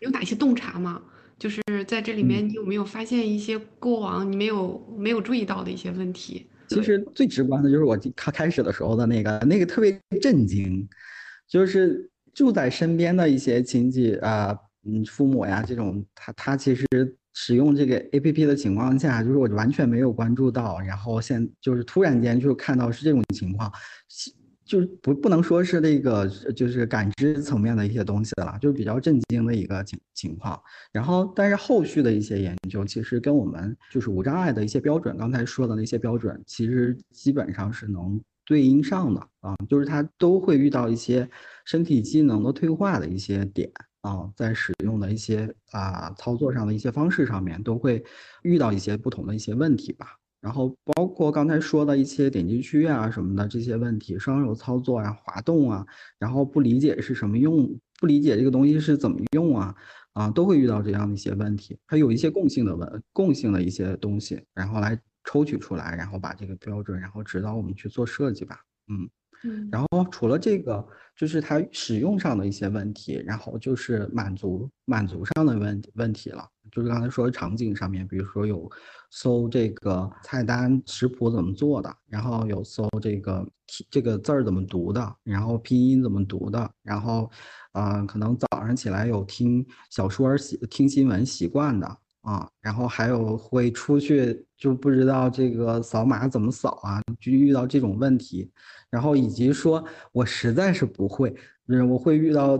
有哪些洞察吗？就是在这里面，你有没有发现一些过往你没有没有注意到的一些问题？其实最直观的就是我开开始的时候的那个那个特别震惊，就是。住在身边的一些亲戚啊，嗯，父母呀，这种他他其实使用这个 A P P 的情况下，就是我完全没有关注到，然后现就是突然间就看到是这种情况，就不不能说是那个就是感知层面的一些东西了，就是比较震惊的一个情情况。然后，但是后续的一些研究，其实跟我们就是无障碍的一些标准，刚才说的那些标准，其实基本上是能。对应上的啊，就是他都会遇到一些身体机能的退化的一些点啊，在使用的一些啊操作上的一些方式上面，都会遇到一些不同的一些问题吧。然后包括刚才说的一些点击区啊什么的这些问题，双手操作啊、滑动啊，然后不理解是什么用，不理解这个东西是怎么用啊，啊，都会遇到这样的一些问题。它有一些共性的问，共性的一些东西，然后来。抽取出来，然后把这个标准，然后指导我们去做设计吧。嗯嗯。然后除了这个，就是它使用上的一些问题，然后就是满足满足上的问问题了。就是刚才说的场景上面，比如说有搜这个菜单食谱怎么做的，然后有搜这个这个字儿怎么读的，然后拼音怎么读的，然后嗯，可能早上起来有听小说习听新闻习惯的。啊，然后还有会出去就不知道这个扫码怎么扫啊，就遇到这种问题，然后以及说我实在是不会。嗯，我会遇到，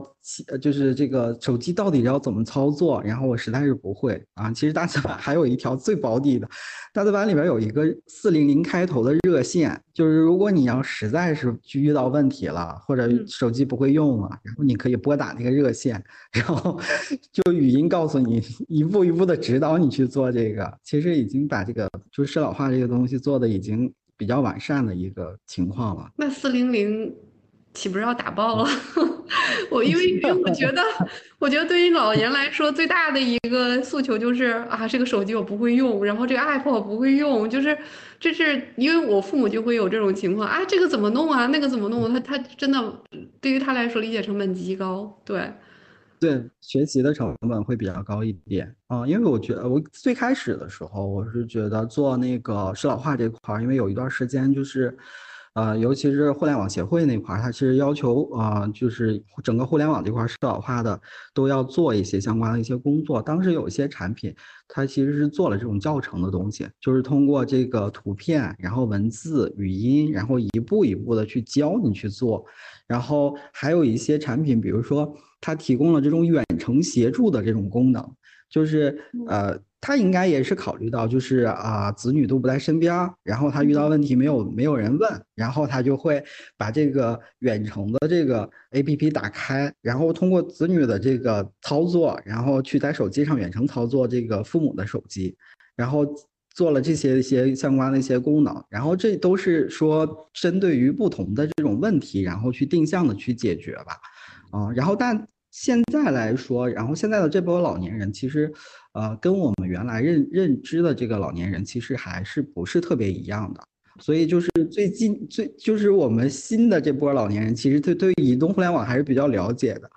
就是这个手机到底要怎么操作，然后我实在是不会啊。其实大字版还有一条最保底的，大字版里边有一个四零零开头的热线，就是如果你要实在是遇到问题了，或者手机不会用了，然后你可以拨打那个热线，然后就语音告诉你，一步一步的指导你去做这个。其实已经把这个就是适老化这个东西做的已经比较完善的一个情况了。那四零零。岂不是要打爆了？我因为 因为我觉得，我觉得对于老年来说，最大的一个诉求就是啊，这个手机我不会用，然后这个 app 我不会用，就是这是因为我父母就会有这种情况啊，这个怎么弄啊，那个怎么弄？他他真的对于他来说理解成本极高，对。对，学习的成本会比较高一点啊，因为我觉得我最开始的时候，我是觉得做那个适老化这块儿，因为有一段时间就是。呃，尤其是互联网协会那块儿，它其实要求啊，就是整个互联网这块适老化的都要做一些相关的一些工作。当时有一些产品，它其实是做了这种教程的东西，就是通过这个图片，然后文字、语音，然后一步一步的去教你去做。然后还有一些产品，比如说它提供了这种远程协助的这种功能，就是呃。他应该也是考虑到，就是啊，子女都不在身边，然后他遇到问题没有没有人问，然后他就会把这个远程的这个 A P P 打开，然后通过子女的这个操作，然后去在手机上远程操作这个父母的手机，然后做了这些一些相关的一些功能，然后这都是说针对于不同的这种问题，然后去定向的去解决吧，啊，然后但。现在来说，然后现在的这波老年人，其实，呃，跟我们原来认认知的这个老年人，其实还是不是特别一样的。所以就是最近最就是我们新的这波老年人，其实对对移动互联网还是比较了解的。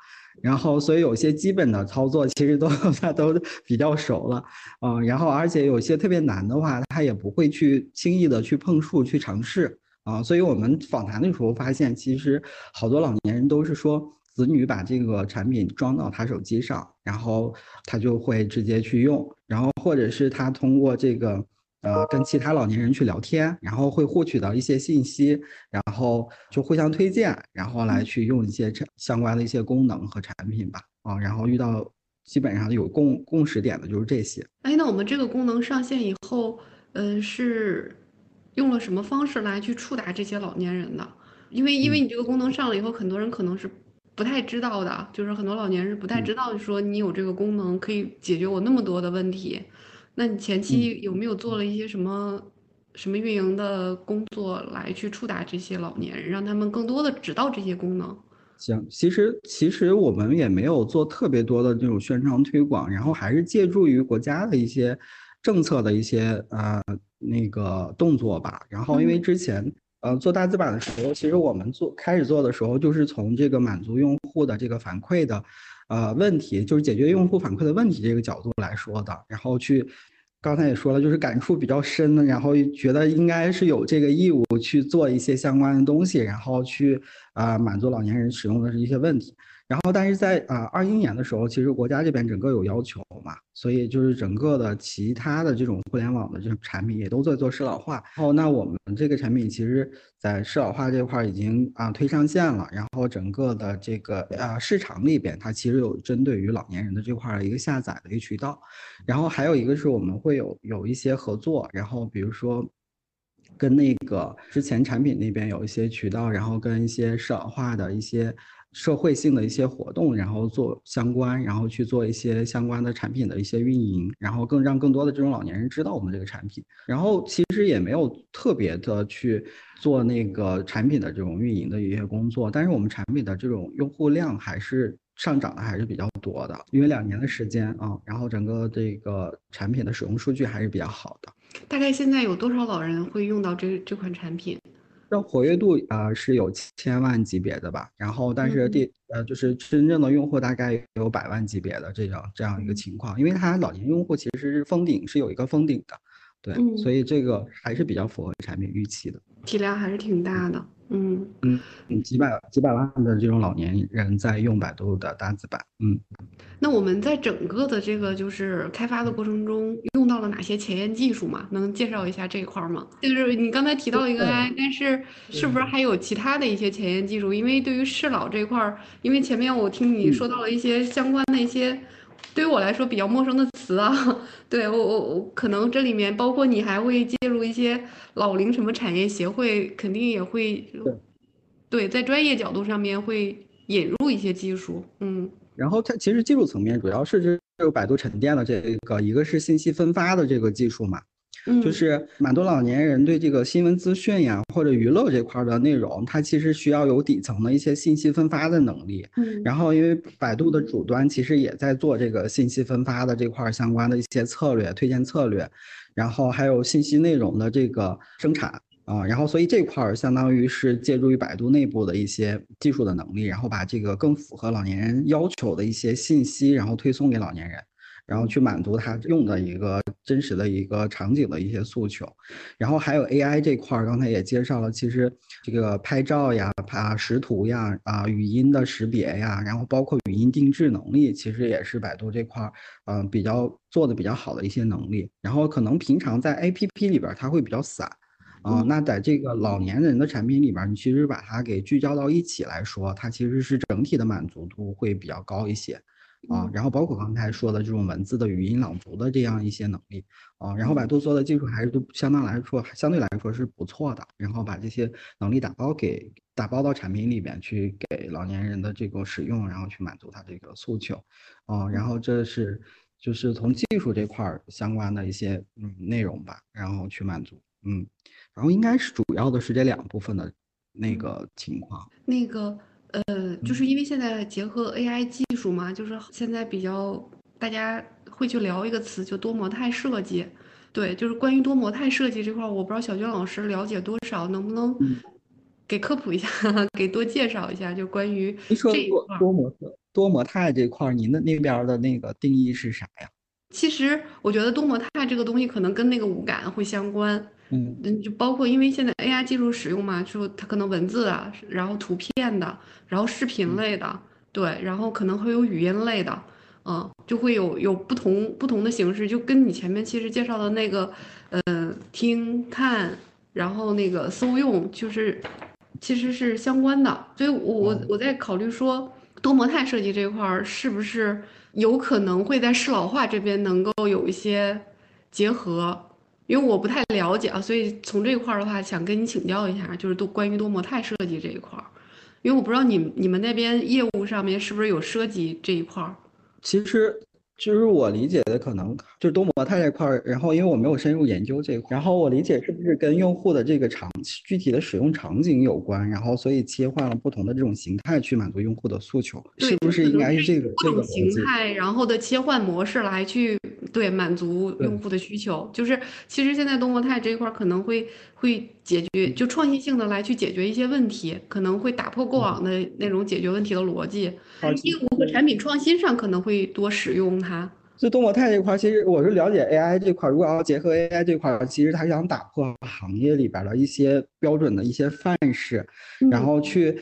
然后，所以有些基本的操作，其实都他都比较熟了，嗯，然后而且有些特别难的话，他也不会去轻易的去碰触去尝试啊。所以我们访谈的时候发现，其实好多老年人都是说。子女把这个产品装到他手机上，然后他就会直接去用，然后或者是他通过这个呃跟其他老年人去聊天，然后会获取到一些信息，然后就互相推荐，然后来去用一些相关的一些功能和产品吧。啊，然后遇到基本上有共共识点的就是这些。哎，那我们这个功能上线以后，嗯，是用了什么方式来去触达这些老年人的？因为因为你这个功能上了以后，很多人可能是。不太知道的，就是很多老年人不太知道，说你有这个功能可以解决我那么多的问题。那你前期有没有做了一些什么什么运营的工作来去触达这些老年人，让他们更多的知道这些功能？行，其实其实我们也没有做特别多的这种宣传推广，然后还是借助于国家的一些政策的一些呃那个动作吧。然后因为之前。呃，做大字版的时候，其实我们做开始做的时候，就是从这个满足用户的这个反馈的，呃，问题，就是解决用户反馈的问题这个角度来说的。然后去，刚才也说了，就是感触比较深的，然后觉得应该是有这个义务去做一些相关的东西，然后去啊满足老年人使用的一些问题。然后，但是在啊二一年的时候，其实国家这边整个有要求嘛，所以就是整个的其他的这种互联网的这种产品也都在做适老化。然后，那我们这个产品其实，在适老化这块已经啊推上线了。然后，整个的这个啊市场里边，它其实有针对于老年人的这块的一个下载的一个渠道。然后还有一个是我们会有有一些合作，然后比如说跟那个之前产品那边有一些渠道，然后跟一些适老化的一些。社会性的一些活动，然后做相关，然后去做一些相关的产品的一些运营，然后更让更多的这种老年人知道我们这个产品。然后其实也没有特别的去做那个产品的这种运营的一些工作，但是我们产品的这种用户量还是上涨的还是比较多的，因为两年的时间啊，然后整个这个产品的使用数据还是比较好的。大概现在有多少老人会用到这这款产品？这活跃度啊是有千万级别的吧，然后但是第呃就是真正的用户大概有百万级别的这样这样一个情况，因为它老年用户其实是封顶是有一个封顶的，对，所以这个还是比较符合产品预期的，体量还是挺大的。嗯嗯嗯几百几百万的这种老年人在用百度的单字版，嗯，那我们在整个的这个就是开发的过程中用到了哪些前沿技术嘛？能介绍一下这一块吗？就是你刚才提到一个 AI，但是是不是还有其他的一些前沿技术？因为对于适老这一块儿，因为前面我听你说到了一些相关的一些。对于我来说比较陌生的词啊，对我我我可能这里面包括你还会介入一些老龄什么产业协会，肯定也会对在专业角度上面会引入一些技术，嗯。然后它其实技术层面主要是这个百度沉淀的这个一个是信息分发的这个技术嘛，就是蛮多老年人对这个新闻资讯呀或者娱乐这块的内容，它其实需要有底层的一些信息分发的能力。嗯，然后因为百度的主端其实也在做这个信息分发的这块相关的一些策略、推荐策略，然后还有信息内容的这个生产。啊，然后所以这块儿相当于是借助于百度内部的一些技术的能力，然后把这个更符合老年人要求的一些信息，然后推送给老年人，然后去满足他用的一个真实的一个场景的一些诉求。然后还有 AI 这块儿，刚才也介绍了，其实这个拍照呀、啊识图呀、啊语音的识别呀，然后包括语音定制能力，其实也是百度这块儿嗯比较做的比较好的一些能力。然后可能平常在 APP 里边它会比较散。啊，那在这个老年人的产品里边，你其实把它给聚焦到一起来说，它其实是整体的满足度会比较高一些啊。然后包括刚才说的这种文字的语音朗读的这样一些能力啊，然后百度做的技术还是都相当来说相对来说是不错的。然后把这些能力打包给打包到产品里面去，给老年人的这个使用，然后去满足他这个诉求啊。然后这是就是从技术这块相关的一些嗯内容吧，然后去满足嗯。然后应该是主要的是这两部分的那个情况。那个呃，就是因为现在结合 AI 技术嘛，就是现在比较大家会去聊一个词，就多模态设计。对，就是关于多模态设计这块，我不知道小娟老师了解多少，能不能给科普一下，给多介绍一下，就关于这块多模多模态这块，您的那边的那个定义是啥呀？其实我觉得多模态这个东西可能跟那个五感会相关。嗯。嗯，就包括因为现在 AI 技术使用嘛，就它可能文字啊，然后图片的，然后视频类的，对，然后可能会有语音类的，嗯，就会有有不同不同的形式，就跟你前面其实介绍的那个，呃，听看，然后那个搜用，就是其实是相关的，所以我我我在考虑说多模态设计这块儿是不是有可能会在适老化这边能够有一些结合。因为我不太了解啊，所以从这块儿的话，想跟你请教一下，就是多关于多模态设计这一块儿，因为我不知道你你们那边业务上面是不是有涉及这一块儿。其实。就是我理解的可能就是多模态这块儿，然后因为我没有深入研究这块，然后我理解是不是跟用户的这个场具体的使用场景有关，然后所以切换了不同的这种形态去满足用户的诉求，是不是应该是这个这个形态，然后的切换模式来去对满足用户的需求，就是其实现在多模态这一块可能会会解决就创新性的来去解决一些问题，可能会打破过往的那种解决问题的逻辑，业务和产品创新上可能会多使用它。就多模态这块，其实我是了解 AI 这块。如果要结合 AI 这块，其实他想打破行业里边的一些标准的一些范式，然后去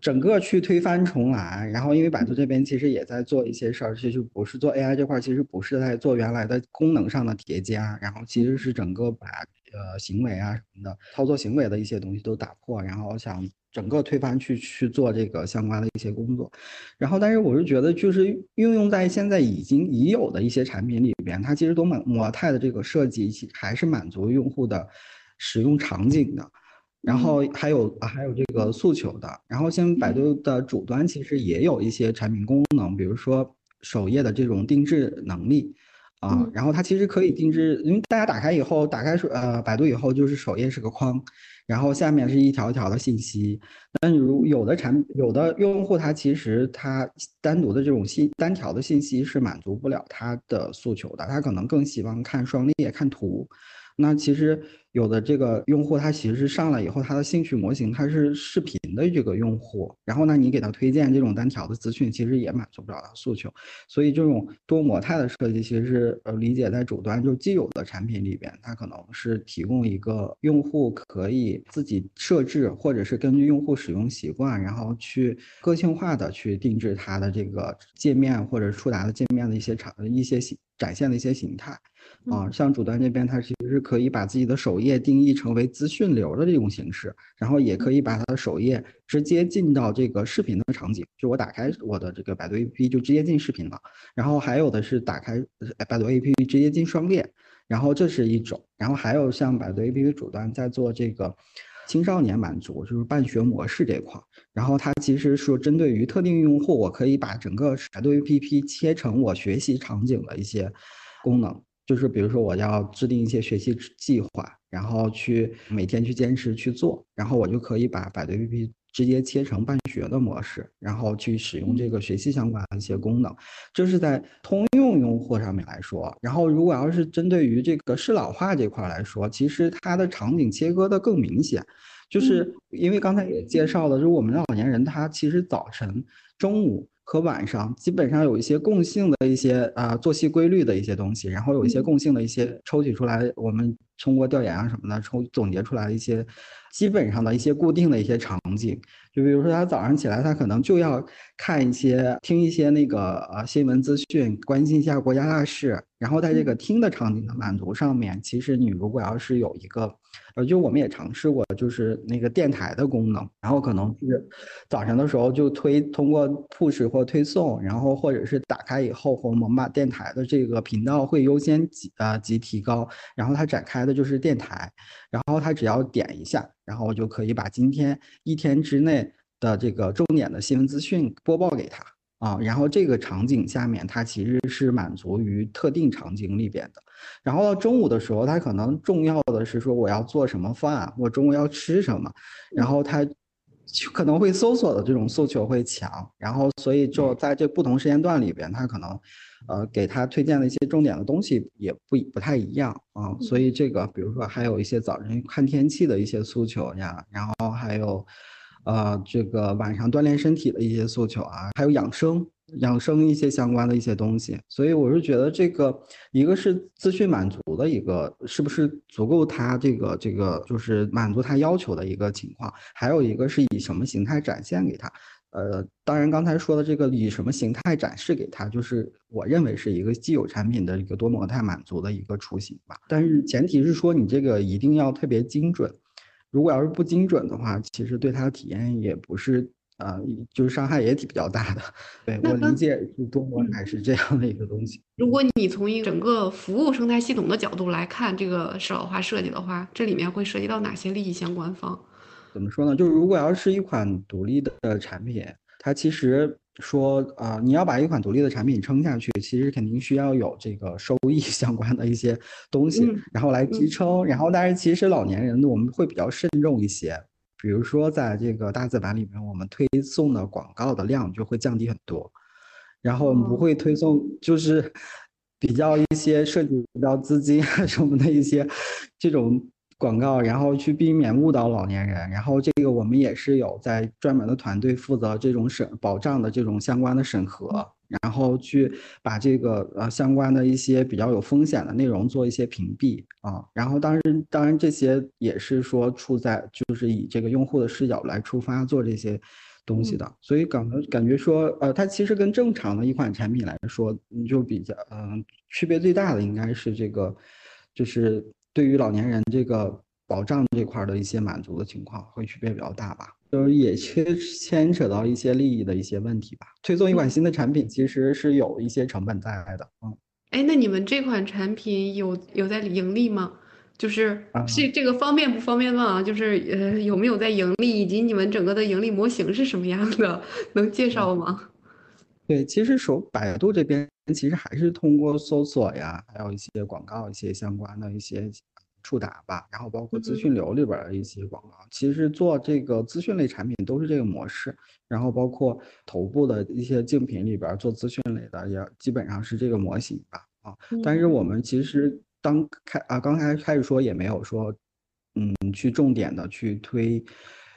整个去推翻重来。然后因为百度这边其实也在做一些事儿，其实不是做 AI 这块，其实不是在做原来的功能上的叠加，然后其实是整个把呃行为啊什么的操作行为的一些东西都打破，然后想。整个推翻去去做这个相关的一些工作，然后但是我是觉得就是运用在现在已经已有的一些产品里边，它其实都满模态的这个设计还是满足用户的使用场景的，然后还有还有这个诉求的，然后像百度的主端其实也有一些产品功能，比如说首页的这种定制能力啊，然后它其实可以定制，因为大家打开以后打开呃百度以后就是首页是个框。然后下面是一条一条的信息，但如有的产有的用户他其实他单独的这种信单条的信息是满足不了他的诉求的，他可能更希望看双列看图。那其实有的这个用户，他其实是上来以后，他的兴趣模型他是视频的这个用户，然后呢，你给他推荐这种单条的资讯，其实也满足不了他诉求。所以这种多模态的设计，其实是呃理解在主端就既有的产品里边，它可能是提供一个用户可以自己设置，或者是根据用户使用习惯，然后去个性化的去定制它的这个界面或者触达的界面的一些场一些形展现的一些形态。啊，像主端这边，它其实是可以把自己的首页定义成为资讯流的这种形式，然后也可以把它的首页直接进到这个视频的场景，就我打开我的这个百度 APP 就直接进视频了。然后还有的是打开百度 APP 直接进双列，然后这是一种。然后还有像百度 APP 主端在做这个青少年满足，就是办学模式这块。然后它其实是针对于特定用户，我可以把整个百度 APP 切成我学习场景的一些功能。就是比如说我要制定一些学习计划，然后去每天去坚持去做，然后我就可以把百度 APP 直接切成办学的模式，然后去使用这个学习相关的一些功能。这是在通用用户上面来说，然后如果要是针对于这个适老化这块来说，其实它的场景切割的更明显。就是因为刚才也介绍了，就是我们的老年人他其实早晨、中午和晚上基本上有一些共性的一些啊作息规律的一些东西，然后有一些共性的一些抽取出来，我们通过调研啊什么的从总结出来一些基本上的一些固定的一些场景。就比如说他早上起来，他可能就要看一些、听一些那个呃新闻资讯，关心一下国家大事。然后在这个听的场景的满足上面，其实你如果要是有一个。呃，就我们也尝试过，就是那个电台的功能，然后可能是早上的时候就推通过 push 或推送，然后或者是打开以后，我们把电台的这个频道会优先级呃级提高，然后它展开的就是电台，然后他只要点一下，然后我就可以把今天一天之内的这个重点的新闻资讯播报给他。啊，然后这个场景下面，它其实是满足于特定场景里边的。然后到中午的时候，他可能重要的是说我要做什么饭，我中午要吃什么，然后他它可能会搜索的这种诉求会强。然后所以就在这不同时间段里边，他可能呃给他推荐的一些重点的东西也不不太一样啊。所以这个比如说还有一些早晨看天气的一些诉求呀，然后还有。呃，这个晚上锻炼身体的一些诉求啊，还有养生、养生一些相关的一些东西，所以我是觉得这个一个是资讯满足的一个，是不是足够他这个这个就是满足他要求的一个情况，还有一个是以什么形态展现给他。呃，当然刚才说的这个以什么形态展示给他，就是我认为是一个既有产品的一个多模态满足的一个雏形吧。但是前提是说你这个一定要特别精准。如果要是不精准的话，其实对他的体验也不是，呃，就是伤害也挺比较大的。对我理解，多模还是这样的一个东西。如果你从一整个服务生态系统的角度来看这个适老化设计的话，这里面会涉及到哪些利益相关方？怎么说呢？就是如果要是一款独立的产品，它其实。说啊，你要把一款独立的产品撑下去，其实肯定需要有这个收益相关的一些东西，然后来支撑。然后，但是其实老年人我们会比较慎重一些，比如说在这个大字版里面，我们推送的广告的量就会降低很多，然后我们不会推送就是比较一些涉及到资金啊什么的一些这种。广告，然后去避免误导老年人，然后这个我们也是有在专门的团队负责这种审保障的这种相关的审核，然后去把这个呃相关的一些比较有风险的内容做一些屏蔽啊，然后当然当然这些也是说处在就是以这个用户的视角来出发做这些东西的，所以感感觉说呃它其实跟正常的一款产品来说，你就比较嗯区别最大的应该是这个就是。对于老年人这个保障这块的一些满足的情况，会区别比较大吧？就是也牵牵扯到一些利益的一些问题吧。推送一款新的产品，其实是有一些成本在的。嗯，哎，那你们这款产品有有在盈利吗？就是是这个方便不方便问啊？就是呃有没有在盈利，以及你们整个的盈利模型是什么样的？能介绍吗？对，其实手百度这边其实还是通过搜索呀，还有一些广告、一些相关的一些触达吧，然后包括资讯流里边的一些广告，其实做这个资讯类产品都是这个模式，然后包括头部的一些竞品里边做资讯类的，也基本上是这个模型吧。啊，但是我们其实当开啊刚才开始说也没有说，嗯，去重点的去推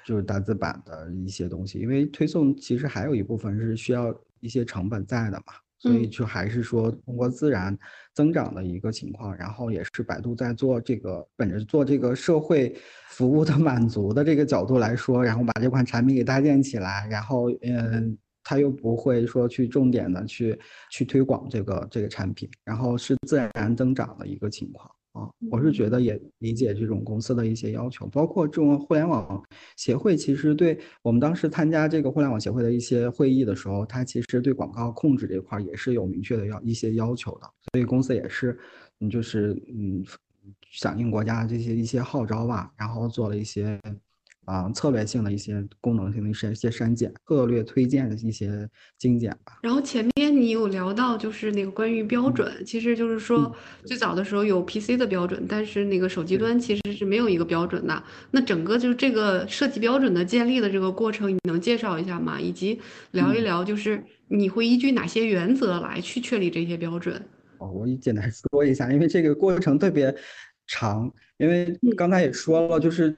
就是大字版的一些东西，因为推送其实还有一部分是需要。一些成本在的嘛，所以就还是说通过自然增长的一个情况，然后也是百度在做这个本着做这个社会服务的满足的这个角度来说，然后把这款产品给搭建起来，然后嗯，他又不会说去重点的去去推广这个这个产品，然后是自然增长的一个情况。啊，我是觉得也理解这种公司的一些要求，包括这种互联网协会，其实对我们当时参加这个互联网协会的一些会议的时候，它其实对广告控制这块也是有明确的要一些要求的，所以公司也是，嗯，就是嗯，响应国家这些一些号召吧，然后做了一些啊策略性的一些功能性的一些一些删减，策略推荐的一些精简吧。然后前面你有聊到，就是那个关于标准，其实就是说最早的时候有 PC 的标准，但是那个手机端其实是没有一个标准的。那整个就是这个设计标准的建立的这个过程，你能介绍一下吗？以及聊一聊，就是你会依据哪些原则来去确立这些标准？哦，我简单说一下，因为这个过程特别长，因为刚才也说了，就是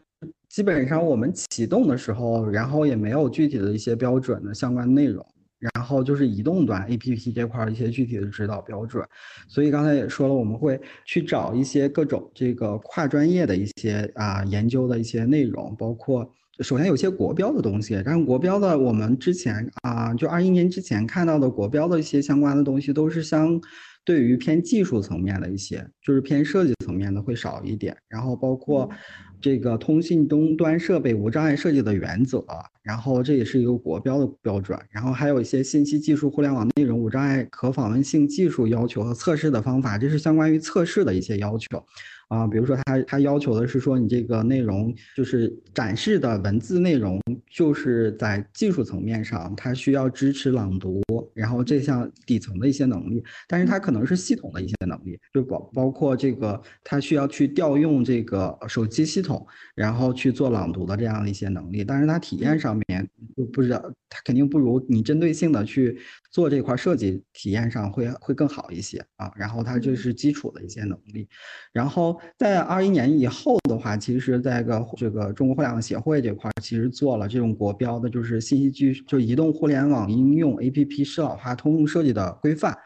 基本上我们启动的时候，然后也没有具体的一些标准的相关内容，然后就是移动端 APP 这块一些具体的指导标准，所以刚才也说了，我们会去找一些各种这个跨专业的一些啊研究的一些内容，包括首先有些国标的东西，但是国标的我们之前啊就二一年之前看到的国标的一些相关的东西都是相。对于偏技术层面的一些，就是偏设计层面的会少一点，然后包括这个通信终端设备无障碍设计的原则，然后这也是一个国标的标准，然后还有一些信息技术互联网内容无障碍可访问性技术要求和测试的方法，这是相关于测试的一些要求。啊，比如说他他要求的是说你这个内容就是展示的文字内容，就是在技术层面上，它需要支持朗读，然后这项底层的一些能力，但是它可能是系统的一些能力，就包包括这个它需要去调用这个手机系统，然后去做朗读的这样的一些能力，但是它体验上面就不知道，它肯定不如你针对性的去做这块设计，体验上会会更好一些啊，然后它就是基础的一些能力，然后。在二一年以后的话，其实在个这个中国互联网协会这块，其实做了这种国标的，就是信息技就移动互联网应用 APP 适老化通用设计的规范。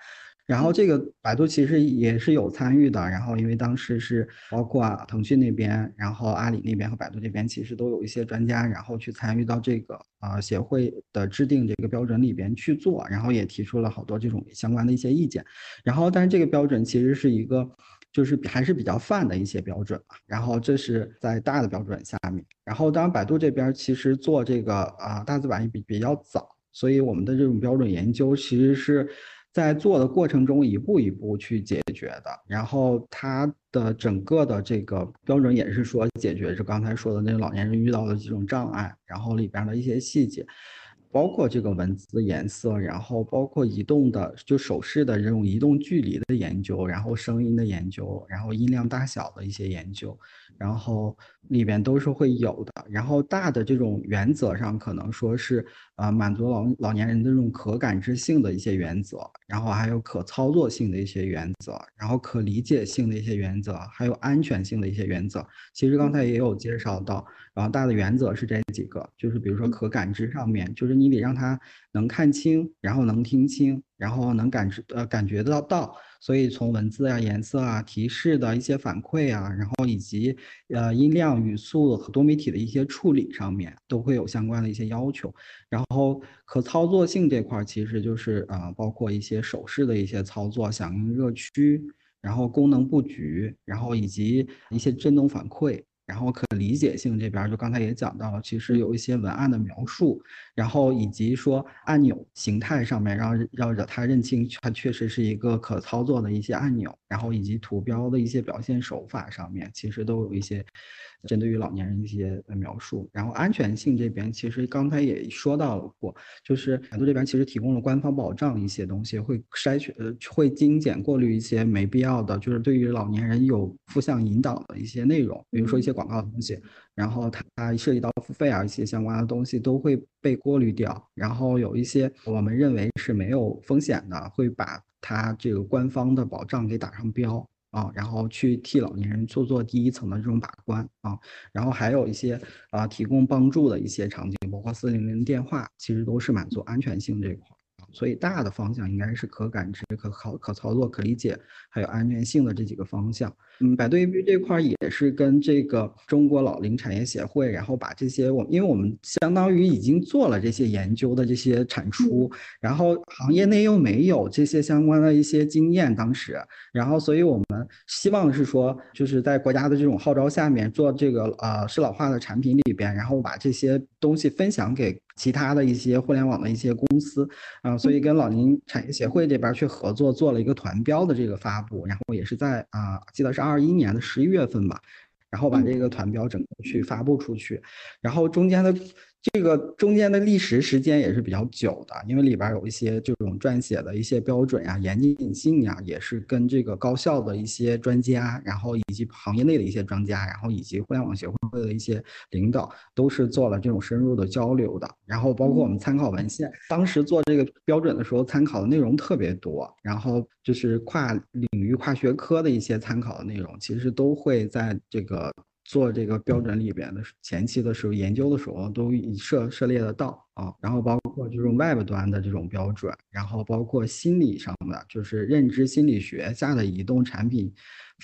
然后这个百度其实也是有参与的。然后因为当时是包括啊腾讯那边，然后阿里那边和百度这边，其实都有一些专家，然后去参与到这个啊协会的制定这个标准里边去做，然后也提出了好多这种相关的一些意见。然后但是这个标准其实是一个。就是还是比较泛的一些标准嘛，然后这是在大的标准下面，然后当然百度这边其实做这个啊大字版也比比较早，所以我们的这种标准研究其实是在做的过程中一步一步去解决的，然后它的整个的这个标准也是说解决着刚才说的那个老年人遇到的这种障碍，然后里边的一些细节。包括这个文字颜色，然后包括移动的就手势的这种移动距离的研究，然后声音的研究，然后音量大小的一些研究，然后里边都是会有的。然后大的这种原则上，可能说是呃满足老老年人的这种可感知性的一些原则，然后还有可操作性的一些原则，然后可理解性的一些原则，还有安全性的一些原则。其实刚才也有介绍到。然后大的原则是这几个，就是比如说可感知上面，就是你得让他能看清，然后能听清，然后能感知呃感觉到到，所以从文字啊、颜色啊、提示的一些反馈啊，然后以及呃音量、语速和多媒体的一些处理上面，都会有相关的一些要求。然后可操作性这块其实就是呃包括一些手势的一些操作、响应热区，然后功能布局，然后以及一些震动反馈。然后可理解性这边就刚才也讲到了，其实有一些文案的描述，然后以及说按钮形态上面，让让让它认清它确实是一个可操作的一些按钮，然后以及图标的一些表现手法上面，其实都有一些。针对于老年人一些描述，然后安全性这边其实刚才也说到了过，就是百度这边其实提供了官方保障一些东西，会筛选呃会精简过滤一些没必要的，就是对于老年人有负向引导的一些内容，比如说一些广告的东西，然后它涉及到付费啊一些相关的东西都会被过滤掉，然后有一些我们认为是没有风险的，会把它这个官方的保障给打上标。啊，然后去替老年人做做第一层的这种把关啊，然后还有一些啊提供帮助的一些场景，包括四零零电话，其实都是满足安全性这一块。所以大的方向应该是可感知、可操、可操作、可理解，还有安全性的这几个方向。嗯，百度 APP 这块也是跟这个中国老龄产业协会，然后把这些我，因为我们相当于已经做了这些研究的这些产出，然后行业内又没有这些相关的一些经验，当时，然后所以我们希望是说，就是在国家的这种号召下面做这个呃适老化的产品里边，然后把这些东西分享给。其他的一些互联网的一些公司啊，所以跟老龄产业协会这边去合作，做了一个团标的这个发布，然后也是在啊，记得是二一年的十一月份吧，然后把这个团标整个去发布出去，然后中间的。这个中间的历时时间也是比较久的，因为里边有一些这种撰写的一些标准呀、严谨性呀，也是跟这个高校的一些专家，然后以及行业内的一些专家，然后以及互联网协会的一些领导，都是做了这种深入的交流的。然后包括我们参考文献，当时做这个标准的时候，参考的内容特别多，然后就是跨领域、跨学科的一些参考的内容，其实都会在这个。做这个标准里边的前期的时候，研究的时候都涉涉猎得到啊，然后包括这种 Web 端的这种标准，然后包括心理上的，就是认知心理学下的移动产品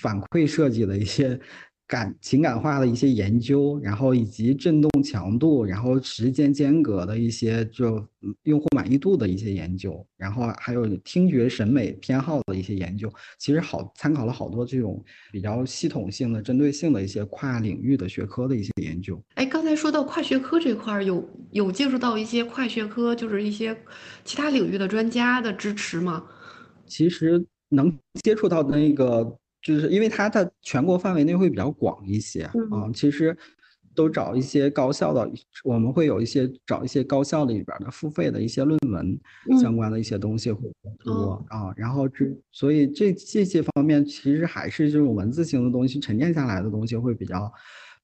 反馈设计的一些。感情感化的一些研究，然后以及振动强度，然后时间间隔的一些就用户满意度的一些研究，然后还有听觉审美偏好的一些研究，其实好参考了好多这种比较系统性的、针对性的一些跨领域的学科的一些研究。哎，刚才说到跨学科这块儿，有有接触到一些跨学科，就是一些其他领域的专家的支持吗？其实能接触到那个。就是因为它的全国范围内会比较广一些啊，其实都找一些高校的，我们会有一些找一些高校里边的付费的一些论文相关的一些东西会多啊，然后这所以这这些方面其实还是这种文字型的东西沉淀下来的东西会比较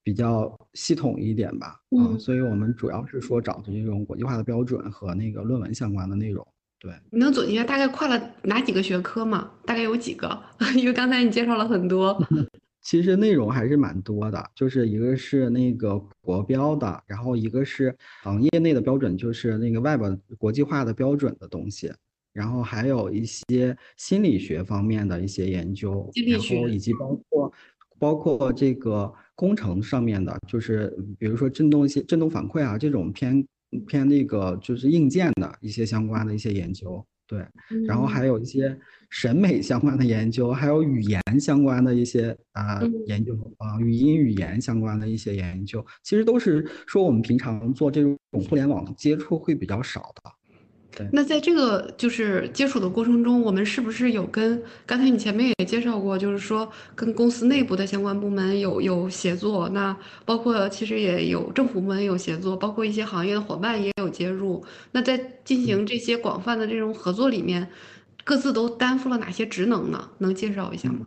比较系统一点吧啊，所以我们主要是说找的这种国际化的标准和那个论文相关的内容。对，你能总结一下大概跨了哪几个学科吗？大概有几个？因为刚才你介绍了很多，其实内容还是蛮多的。就是一个是那个国标的，然后一个是行业内的标准，就是那个外边国际化的标准的东西，然后还有一些心理学方面的一些研究，然后以及包括包括这个工程上面的，就是比如说振动一些振动反馈啊这种偏。偏那个就是硬件的一些相关的一些研究，对，然后还有一些审美相关的研究，还有语言相关的一些啊研究啊，语音语言相关的一些研究，其实都是说我们平常做这种互联网接触会比较少的。那在这个就是接触的过程中，我们是不是有跟刚才你前面也介绍过，就是说跟公司内部的相关部门有有协作？那包括其实也有政府部门有协作，包括一些行业的伙伴也有接入。那在进行这些广泛的这种合作里面，各自都担负了哪些职能呢？能介绍一下吗？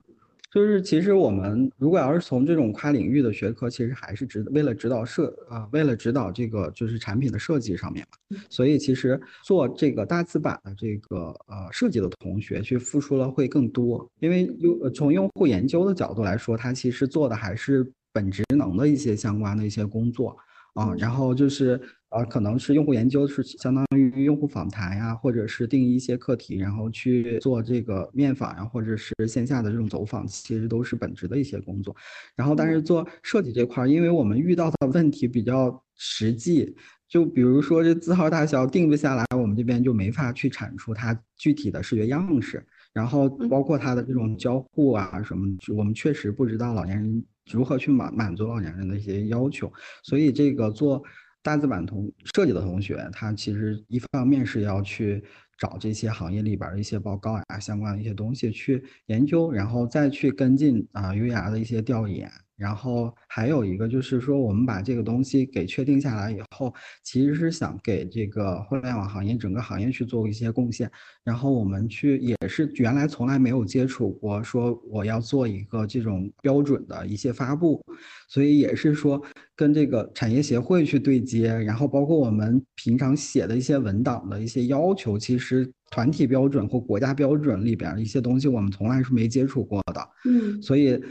就是其实我们如果要是从这种跨领域的学科，其实还是指为了指导设啊，为了指导这个就是产品的设计上面嘛。所以其实做这个大字版的这个呃设计的同学去付出了会更多，因为用从用户研究的角度来说，他其实做的还是本职能的一些相关的一些工作啊，然后就是。啊，可能是用户研究是相当于用户访谈呀，或者是定义一些课题，然后去做这个面访呀，或者是线下的这种走访，其实都是本职的一些工作。然后，但是做设计这块儿，因为我们遇到的问题比较实际，就比如说这字号大小定不下来，我们这边就没法去产出它具体的视觉样式。然后，包括它的这种交互啊什么，我们确实不知道老年人如何去满满足老年人的一些要求，所以这个做。大字版同设计的同学，他其实一方面是要去找这些行业里边的一些报告啊，相关的一些东西去研究，然后再去跟进啊 UR 的一些调研。然后还有一个就是说，我们把这个东西给确定下来以后，其实是想给这个互联网行业整个行业去做一些贡献。然后我们去也是原来从来没有接触过，说我要做一个这种标准的一些发布，所以也是说跟这个产业协会去对接。然后包括我们平常写的一些文档的一些要求，其实团体标准或国家标准里边一些东西，我们从来是没接触过的。嗯，所以。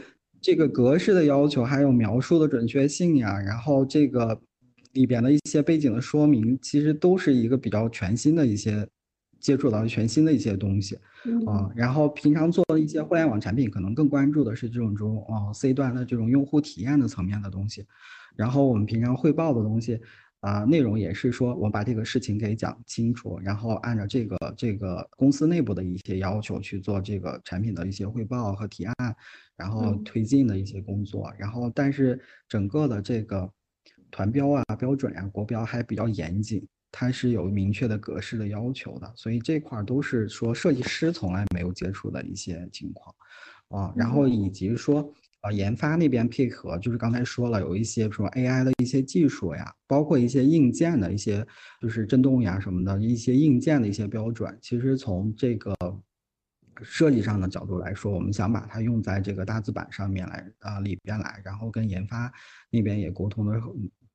这个格式的要求，还有描述的准确性呀，然后这个里边的一些背景的说明，其实都是一个比较全新的一些接触到全新的一些东西啊。然后平常做的一些互联网产品，可能更关注的是这种中啊 C 端的这种用户体验的层面的东西。然后我们平常汇报的东西。啊，内容也是说，我把这个事情给讲清楚，然后按照这个这个公司内部的一些要求去做这个产品的一些汇报和提案，然后推进的一些工作。然后，但是整个的这个团标啊、标准啊、国标还比较严谨，它是有明确的格式的要求的，所以这块都是说设计师从来没有接触的一些情况啊。然后以及说。呃研发那边配合，就是刚才说了有一些说 AI 的一些技术呀，包括一些硬件的一些就是振动呀什么的一些硬件的一些标准，其实从这个。设计上的角度来说，我们想把它用在这个大字板上面来啊里边来，然后跟研发那边也沟通的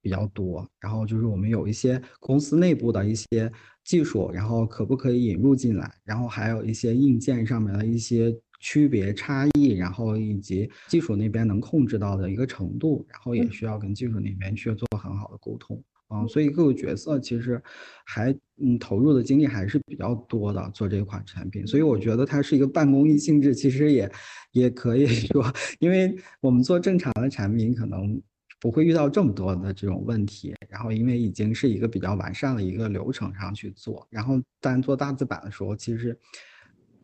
比较多。然后就是我们有一些公司内部的一些技术，然后可不可以引入进来？然后还有一些硬件上面的一些区别差异，然后以及技术那边能控制到的一个程度，然后也需要跟技术那边去做很好的沟通。嗯，所以各个角色其实还嗯投入的精力还是比较多的做这款产品，所以我觉得它是一个半公益性质，其实也也可以说，因为我们做正常的产品可能不会遇到这么多的这种问题，然后因为已经是一个比较完善的一个流程上去做，然后但做大字版的时候，其实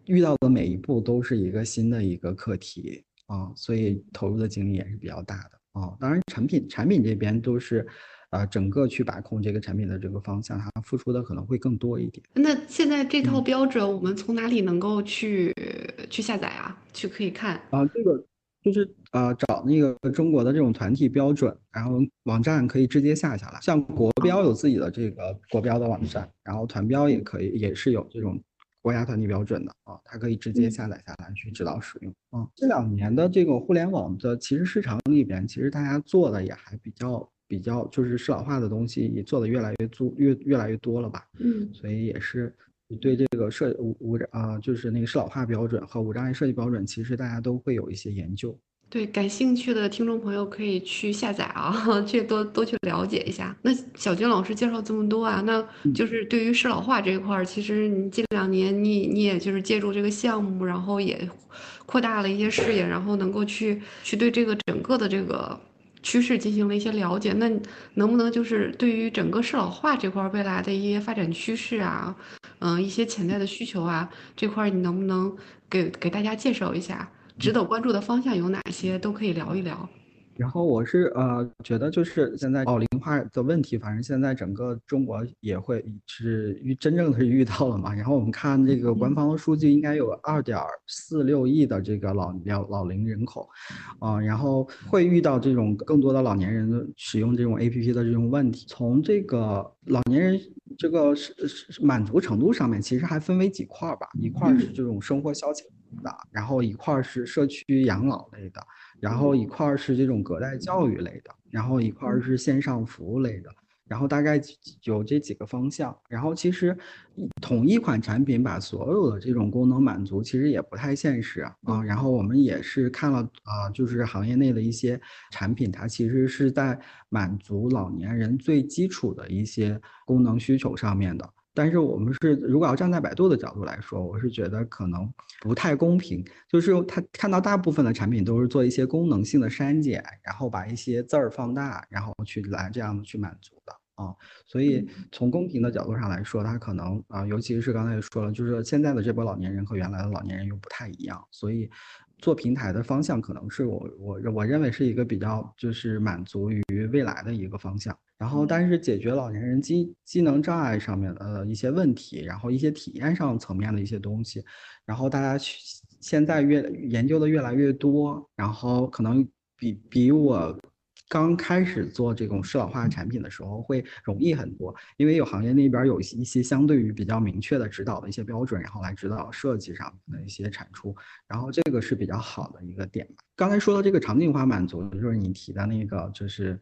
遇到的每一步都是一个新的一个课题啊，所以投入的精力也是比较大的啊。当然产品产品这边都是。啊，整个去把控这个产品的这个方向，它付出的可能会更多一点。那现在这套标准，我们从哪里能够去去下载啊？去可以看啊？这个就是啊，找那个中国的这种团体标准，然后网站可以直接下下来。像国标有自己的这个国标的网站，然后团标也可以，也是有这种国家团体标准的啊，它可以直接下载下来去指导使用。啊，这两年的这个互联网的其实市场里边，其实大家做的也还比较。比较就是适老化的东西也做的越来越多，越越来越多了吧？嗯，所以也是对这个设无无啊，就是那个适老化标准和无障碍设计标准，其实大家都会有一些研究。对，感兴趣的听众朋友可以去下载啊，去多多去了解一下。那小军老师介绍这么多啊，那就是对于适老化这一块儿，其实你近两年你你也就是借助这个项目，然后也扩大了一些视野，然后能够去去对这个整个的这个。趋势进行了一些了解，那能不能就是对于整个适老化这块未来的一些发展趋势啊，嗯，一些潜在的需求啊，这块你能不能给给大家介绍一下？值得关注的方向有哪些？都可以聊一聊。然后我是呃觉得就是现在老龄化的问题，反正现在整个中国也会是遇真正的是遇到了嘛。然后我们看这个官方的数据，应该有二点四六亿的这个老老老龄人口，啊，然后会遇到这种更多的老年人使用这种 A P P 的这种问题。从这个老年人这个是是满足程度上面，其实还分为几块儿吧，一块是这种生活消遣的，然后一块是社区养老类的。然后一块儿是这种隔代教育类的，然后一块儿是线上服务类的，然后大概有这几个方向。然后其实同一款产品把所有的这种功能满足，其实也不太现实啊。然后我们也是看了啊，就是行业内的一些产品，它其实是在满足老年人最基础的一些功能需求上面的。但是我们是，如果要站在百度的角度来说，我是觉得可能不太公平。就是他看到大部分的产品都是做一些功能性的删减，然后把一些字儿放大，然后去来这样的去满足的啊。所以从公平的角度上来说，他可能啊，尤其是刚才也说了，就是现在的这波老年人和原来的老年人又不太一样，所以。做平台的方向可能是我我我认为是一个比较就是满足于未来的一个方向，然后但是解决老年人机机能障碍上面的一些问题，然后一些体验上层面的一些东西，然后大家去现在越研究的越来越多，然后可能比比我。刚开始做这种适老化产品的时候会容易很多，因为有行业那边有一些相对于比较明确的指导的一些标准，然后来指导设计上的一些产出，然后这个是比较好的一个点。刚才说的这个场景化满足，就是你提的那个，就是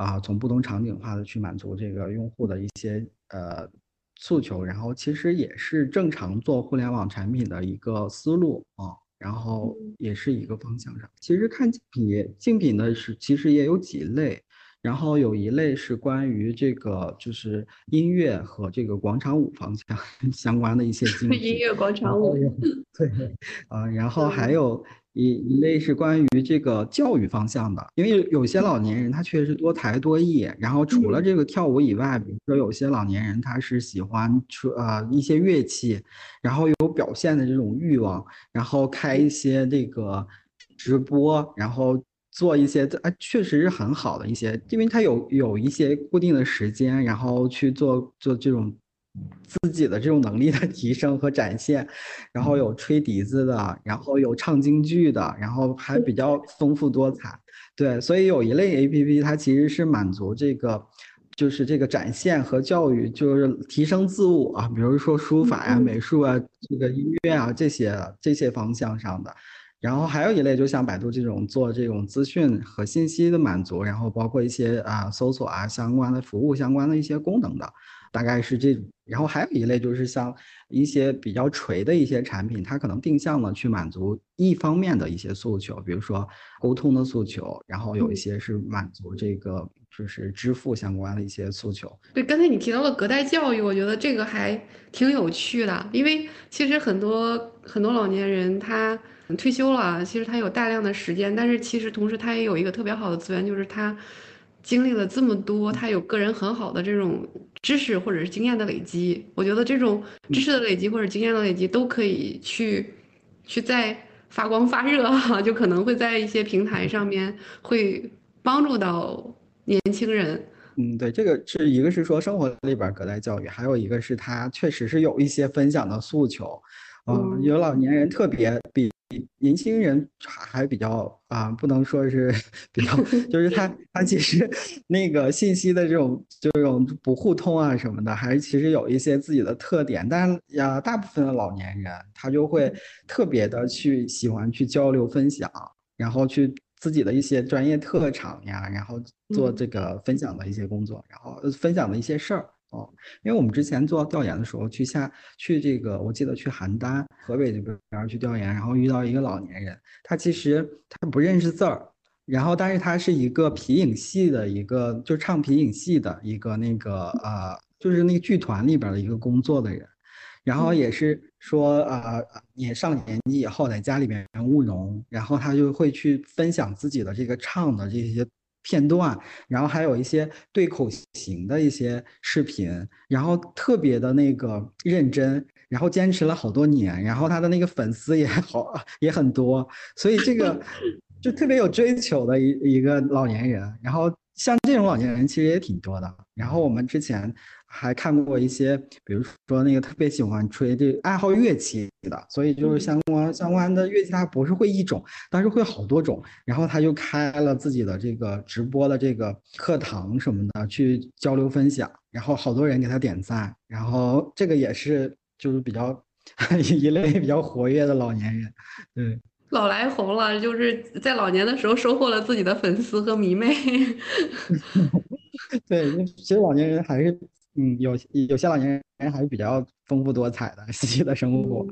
啊，从不同场景化的去满足这个用户的一些呃诉求，然后其实也是正常做互联网产品的一个思路啊。然后也是一个方向上，其实看竞品，竞品呢是其实也有几类，然后有一类是关于这个就是音乐和这个广场舞方向 相关的一些 经历，音乐广场舞，对，啊，然后还有。一一类是关于这个教育方向的，因为有些老年人他确实多才多艺，然后除了这个跳舞以外，比如说有些老年人他是喜欢出呃一些乐器，然后有表现的这种欲望，然后开一些这个直播，然后做一些啊确实是很好的一些，因为他有有一些固定的时间，然后去做做这种自己的这种能力的 提升和展现，然后有吹笛子的，然后有唱京剧的，然后还比较丰富多彩。对，所以有一类 A P P，它其实是满足这个，就是这个展现和教育，就是提升自我啊，比如说书法呀、美术啊、这个音乐啊这些这些方向上的。然后还有一类，就像百度这种做这种资讯和信息的满足，然后包括一些啊搜索啊相关的服务相关的一些功能的。大概是这种，然后还有一类就是像一些比较垂的一些产品，它可能定向的去满足一方面的一些诉求，比如说沟通的诉求，然后有一些是满足这个就是支付相关的一些诉求。对，刚才你提到了隔代教育，我觉得这个还挺有趣的，因为其实很多很多老年人他退休了，其实他有大量的时间，但是其实同时他也有一个特别好的资源，就是他。经历了这么多，他有个人很好的这种知识或者是经验的累积。我觉得这种知识的累积或者经验的累积都可以去去在发光发热哈，就可能会在一些平台上面会帮助到年轻人。嗯，对，这个是一个是说生活里边隔代教育，还有一个是他确实是有一些分享的诉求。嗯，有老年人特别比。年轻人还还比较啊，不能说是比较，就是他他其实那个信息的这种这种不互通啊什么的，还是其实有一些自己的特点。但是呀，大部分的老年人他就会特别的去喜欢去交流分享，然后去自己的一些专业特长呀，然后做这个分享的一些工作，然后分享的一些事儿。哦，因为我们之前做调研的时候，去下去这个，我记得去邯郸、河北这边去调研，然后遇到一个老年人，他其实他不认识字儿，然后但是他是一个皮影戏的一个，就唱皮影戏的一个那个呃，就是那个剧团里边的一个工作的人，然后也是说呃，也上了年纪以后在家里边务农，然后他就会去分享自己的这个唱的这些。片段，然后还有一些对口型的一些视频，然后特别的那个认真，然后坚持了好多年，然后他的那个粉丝也好也很多，所以这个 就特别有追求的一一个老年人，然后。像这种老年人其实也挺多的。然后我们之前还看过一些，比如说那个特别喜欢吹这爱好乐器的，所以就是相关相关的乐器，他不是会一种，但是会好多种。然后他就开了自己的这个直播的这个课堂什么的，去交流分享，然后好多人给他点赞。然后这个也是就是比较 一类比较活跃的老年人，对。老来红了，就是在老年的时候收获了自己的粉丝和迷妹。对，其实老年人还是，嗯，有有些老年人还是比较丰富多彩的，自己的生活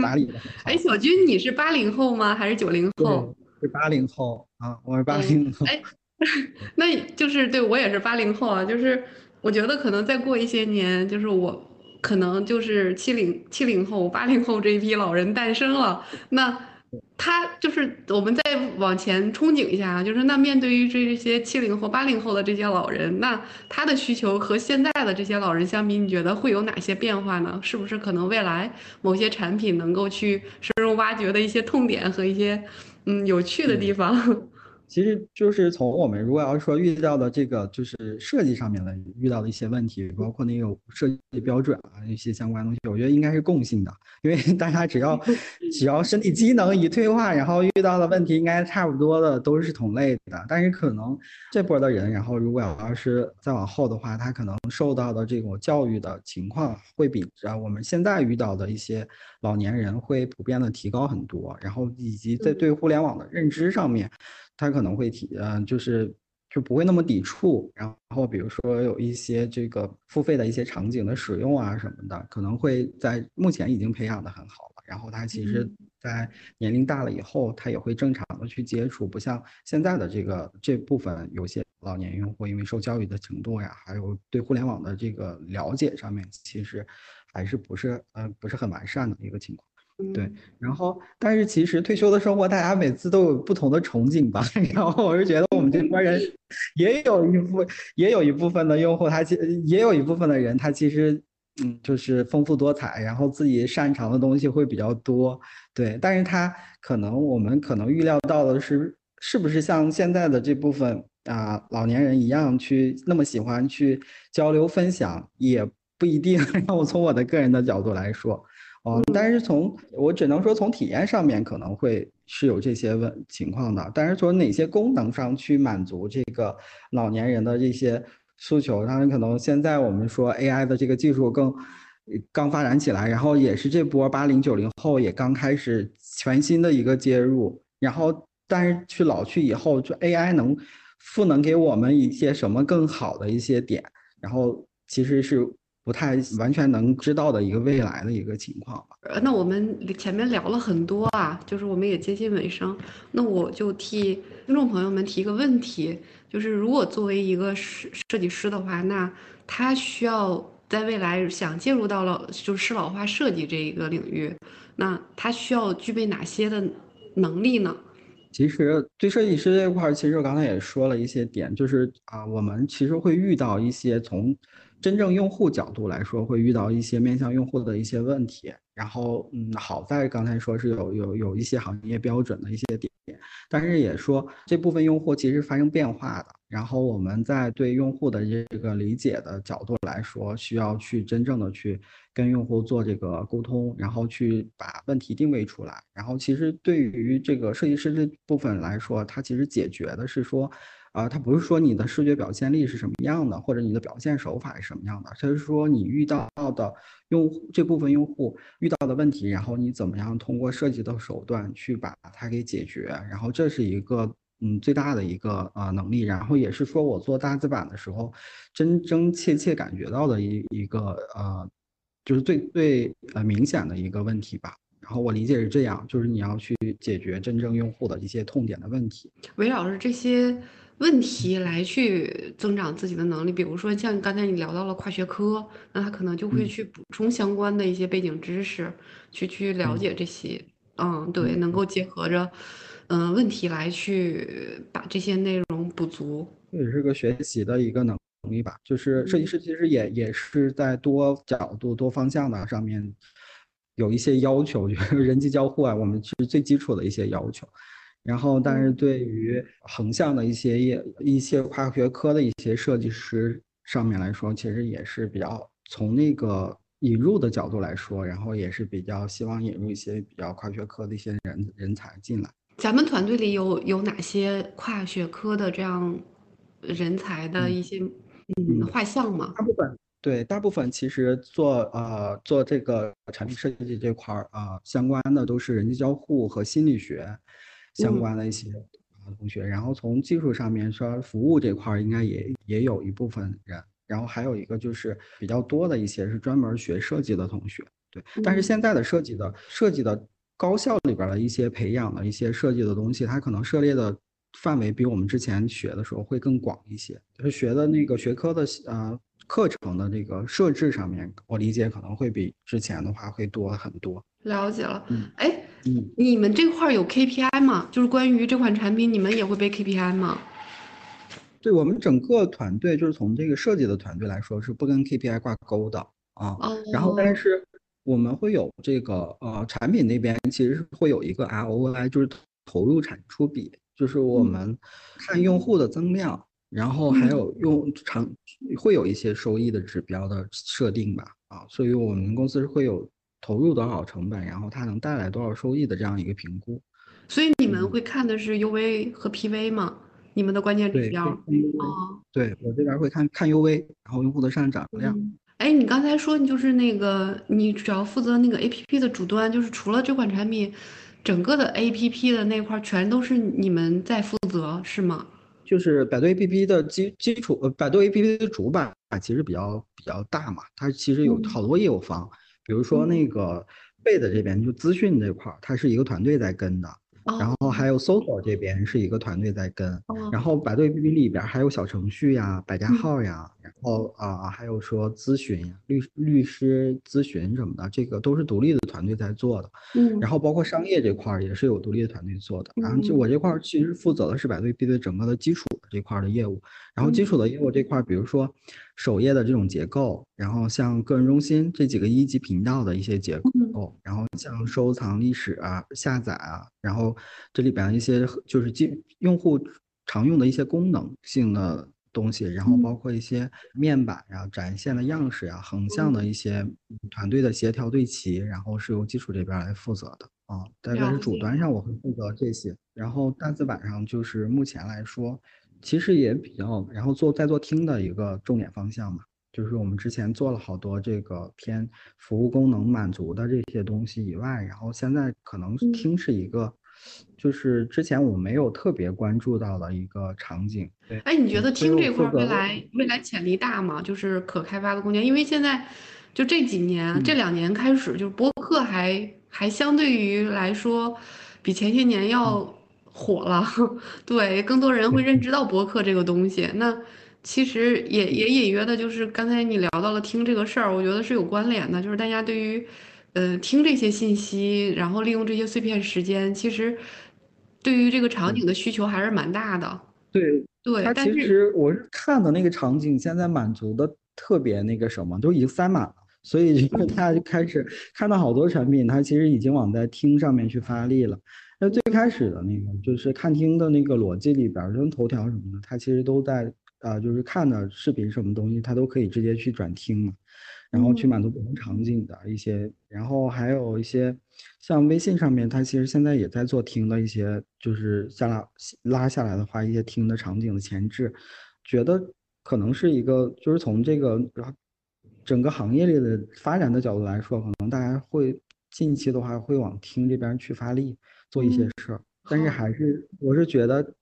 打理的。哎，小军，你是八零后吗？还是九零后？是八零后啊，我是八零后。哎，那就是对我也是八零后啊，就是我觉得可能再过一些年，就是我可能就是七零七零后、八零后这一批老人诞生了，那。他就是我们再往前憧憬一下啊，就是那面对于这些七零后、八零后的这些老人，那他的需求和现在的这些老人相比，你觉得会有哪些变化呢？是不是可能未来某些产品能够去深入挖掘的一些痛点和一些嗯有趣的地方？其实就是从我们如果要说遇到的这个就是设计上面的遇到的一些问题，包括那个设计标准啊一些相关东西，我觉得应该是共性的，因为 大家只要 只要身体机能一退化，然后遇到的问题应该差不多的都是同类的。但是可能这波的人，然后如果要是再往后的话，他可能受到的这种教育的情况会比啊我们现在遇到的一些老年人会普遍的提高很多，然后以及在对互联网的认知上面。他可能会提，嗯，就是就不会那么抵触。然后比如说有一些这个付费的一些场景的使用啊什么的，可能会在目前已经培养的很好了。然后他其实，在年龄大了以后，他也会正常的去接触，不像现在的这个这部分有些老年用户，因为受教育的程度呀，还有对互联网的这个了解上面，其实还是不是，呃，不是很完善的一个情况。对，然后，但是其实退休的生活，大家每次都有不同的憧憬吧。然后我是觉得我们这波人也有一部，也有一部分的用户，他其也有一部分的人，他其实嗯，就是丰富多彩，然后自己擅长的东西会比较多。对，但是他可能我们可能预料到的是，是不是像现在的这部分啊老年人一样去那么喜欢去交流分享，也。不一定。让我从我的个人的角度来说，哦，但是从我只能说从体验上面可能会是有这些问情况的。但是从哪些功能上去满足这个老年人的这些诉求，当然可能现在我们说 AI 的这个技术更刚发展起来，然后也是这波八零九零后也刚开始全新的一个接入，然后但是去老去以后，就 AI 能赋能给我们一些什么更好的一些点，然后其实是。不太完全能知道的一个未来的一个情况吧。呃，那我们前面聊了很多啊，就是我们也接近尾声。那我就替听众朋友们提一个问题，就是如果作为一个设设计师的话，那他需要在未来想介入到了就是适老化设计这一个领域，那他需要具备哪些的能力呢？其实对设计师这块儿，其实我刚才也说了一些点，就是啊，我们其实会遇到一些从。真正用户角度来说，会遇到一些面向用户的一些问题。然后，嗯，好在刚才说是有有有一些行业标准的一些点，但是也说这部分用户其实发生变化的。然后我们在对用户的这个理解的角度来说，需要去真正的去跟用户做这个沟通，然后去把问题定位出来。然后其实对于这个设计师这部分来说，它其实解决的是说。啊，它不是说你的视觉表现力是什么样的，或者你的表现手法是什么样的，它是说你遇到的用户这部分用户遇到的问题，然后你怎么样通过设计的手段去把它给解决，然后这是一个嗯最大的一个呃能力，然后也是说我做大字版的时候真真切切感觉到的一一个呃就是最最呃明显的一个问题吧。然后我理解是这样，就是你要去解决真正用户的一些痛点的问题，围绕着这些。问题来去增长自己的能力，比如说像刚才你聊到了跨学科，那他可能就会去补充相关的一些背景知识，去去了解这些，嗯，对，能够结合着，嗯，问题来去把这些内容补足，这也是个学习的一个能力吧。就是设计师其实也也是在多角度、多方向的上面有一些要求，就是人机交互啊，我们是最基础的一些要求。然后，但是对于横向的一些业、一些跨学科的一些设计师上面来说，其实也是比较从那个引入的角度来说，然后也是比较希望引入一些比较跨学科的一些人人才进来。咱们团队里有有哪些跨学科的这样人才的一些嗯画像吗？大部分对，大部分其实做呃做这个产品设计这块儿啊，相关的都是人机交互和心理学。相关的一些啊同学，然后从技术上面说，服务这块儿应该也也有一部分人，然后还有一个就是比较多的一些是专门学设计的同学，对。但是现在的设计的设计的高校里边的一些培养的一些设计的东西，它可能涉猎的范围比我们之前学的时候会更广一些，就是学的那个学科的呃课程的这个设置上面，我理解可能会比之前的话会多很多。了解了，嗯哎。你们这块有 KPI 吗？就是关于这款产品，你们也会背 KPI 吗？对我们整个团队，就是从这个设计的团队来说，是不跟 KPI 挂钩的啊。然后，但是我们会有这个呃，产品那边其实是会有一个 ROI，就是投入产出比，就是我们看用户的增量，然后还有用长会有一些收益的指标的设定吧啊。所以我们公司是会有。投入多少成本，然后它能带来多少收益的这样一个评估，所以你们会看的是 UV 和 PV 吗？你们的关键指标？哦，对我这边会看看 UV，然后用户的上涨量。哎，你刚才说你就是那个，你主要负责那个 APP 的主端，就是除了这款产品，整个的 APP 的那块全都是你们在负责，是吗？就是百度 APP 的基基础，呃，百度 APP 的主板其实比较比较大嘛，它其实有好多业务方。比如说那个贝的这边就资讯这块儿，它是一个团队在跟的。然后还有搜索这边是一个团队在跟，然后百度 APP 里边还有小程序呀、百家号呀，然后啊还有说咨询、律律师咨询什么的，这个都是独立的团队在做的。嗯，然后包括商业这块儿也是有独立的团队做的。然后就我这块儿其实负责的是百度 APP 整个的基础这块的业务。然后基础的业务这块儿，比如说首页的这种结构，然后像个人中心这几个一级频道的一些结构，然后像收藏历史啊、下载啊，然后这里边一些就是基用户常用的一些功能性的东西，然后包括一些面板呀、展现的样式呀、横向的一些团队的协调对齐，然后是由基础这边来负责的啊。大概是主端上我会负责这些，然后大字板上就是目前来说，其实也比较，然后做在做听的一个重点方向嘛，就是我们之前做了好多这个偏服务功能满足的这些东西以外，然后现在可能听是一个。就是之前我没有特别关注到的一个场景。对，哎，你觉得听这块未来未来潜力大吗？就是可开发的空间？因为现在就这几年这两年开始，就是播客还还相对于来说比前些年要火了。对，更多人会认知到播客这个东西。那其实也也隐约的，就是刚才你聊到了听这个事儿，我觉得是有关联的，就是大家对于。呃，听这些信息，然后利用这些碎片时间，其实对于这个场景的需求还是蛮大的。对对，它其实我是看的那个场景，现在满足的特别那个什么，都已经塞满了，所以就是大家就开始看到好多产品，它其实已经往在听上面去发力了。那最开始的那个就是看听的那个逻辑里边，跟头条什么的，它其实都在啊，就是看的视频什么东西，它都可以直接去转听嘛。然后去满足不同场景的一些，然后还有一些像微信上面，它其实现在也在做听的一些，就是下拉拉下来的话，一些听的场景的前置，觉得可能是一个，就是从这个整个行业里的发展的角度来说，可能大家会近期的话会往听这边去发力做一些事儿，但是还是我是觉得。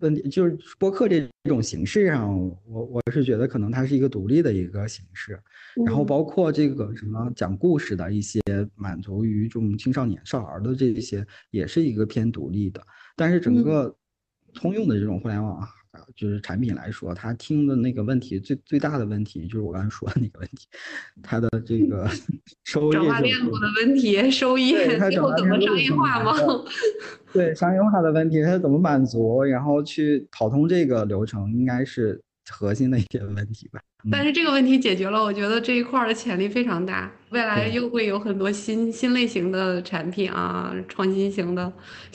问题就是播客这种形式上，我我是觉得可能它是一个独立的一个形式，然后包括这个什么讲故事的一些满足于这种青少年少儿的这些，也是一个偏独立的，但是整个通用的这种互联网。就是产品来说，他听的那个问题最最大的问题就是我刚才说的那个问题，他的这个 收益转化链路的问题，收益最后怎么商业化吗？对商业化的问题，它怎么满足？然后去跑通这个流程，应该是核心的一些问题吧。但是这个问题解决了，我觉得这一块的潜力非常大，未来又会有很多新新类型的产品啊，创新型的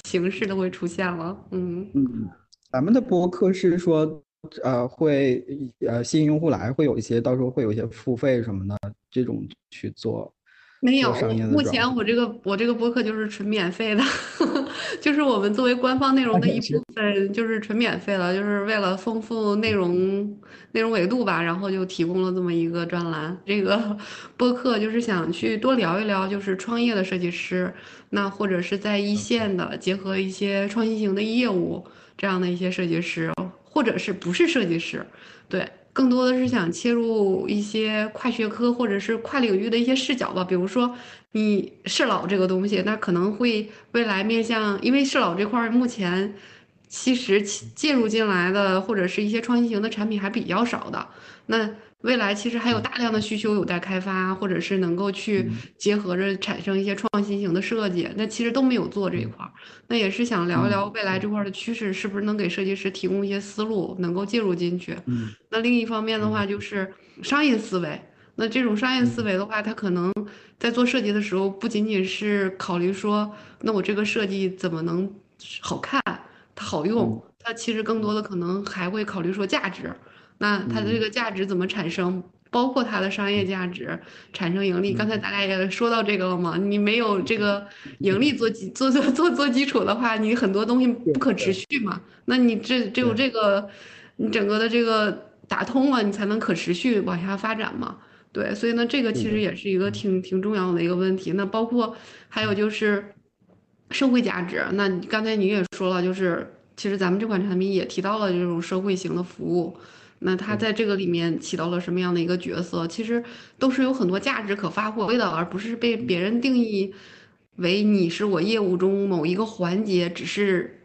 形式都会出现了。嗯嗯。咱们的播客是说，呃，会呃吸引用户来，会有一些到时候会有一些付费什么的这种去做。没有，目前我这个我这个播客就是纯免费的，就是我们作为官方内容的一部分，就是纯免费了，就是为了丰富内容内容维度吧，然后就提供了这么一个专栏。这个 播客就是想去多聊一聊，就是创业的设计师，那或者是在一线的，结合一些创新型的业务。这样的一些设计师，或者是不是设计师，对，更多的是想切入一些跨学科或者是跨领域的一些视角吧。比如说，你社老这个东西，那可能会未来面向，因为社老这块目前其实介入进来的或者是一些创新型的产品还比较少的，那。未来其实还有大量的需求有待开发，或者是能够去结合着产生一些创新型的设计，那其实都没有做这一块儿。那也是想聊一聊未来这块的趋势，是不是能给设计师提供一些思路，能够介入进去。那另一方面的话，就是商业思维。那这种商业思维的话，它可能在做设计的时候，不仅仅是考虑说，那我这个设计怎么能好看，它好用，它其实更多的可能还会考虑说价值。那它的这个价值怎么产生？包括它的商业价值产生盈利。刚才咱俩也说到这个了嘛？你没有这个盈利做基做做做做基础的话，你很多东西不可持续嘛。那你这只有这个，你整个的这个打通了，你才能可持续往下发展嘛。对，所以呢，这个其实也是一个挺挺重要的一个问题。那包括还有就是社会价值。那刚才你也说了，就是其实咱们这款产品也提到了这种社会型的服务。那他在这个里面起到了什么样的一个角色？其实都是有很多价值可发挥的，而不是被别人定义为你是我业务中某一个环节，只是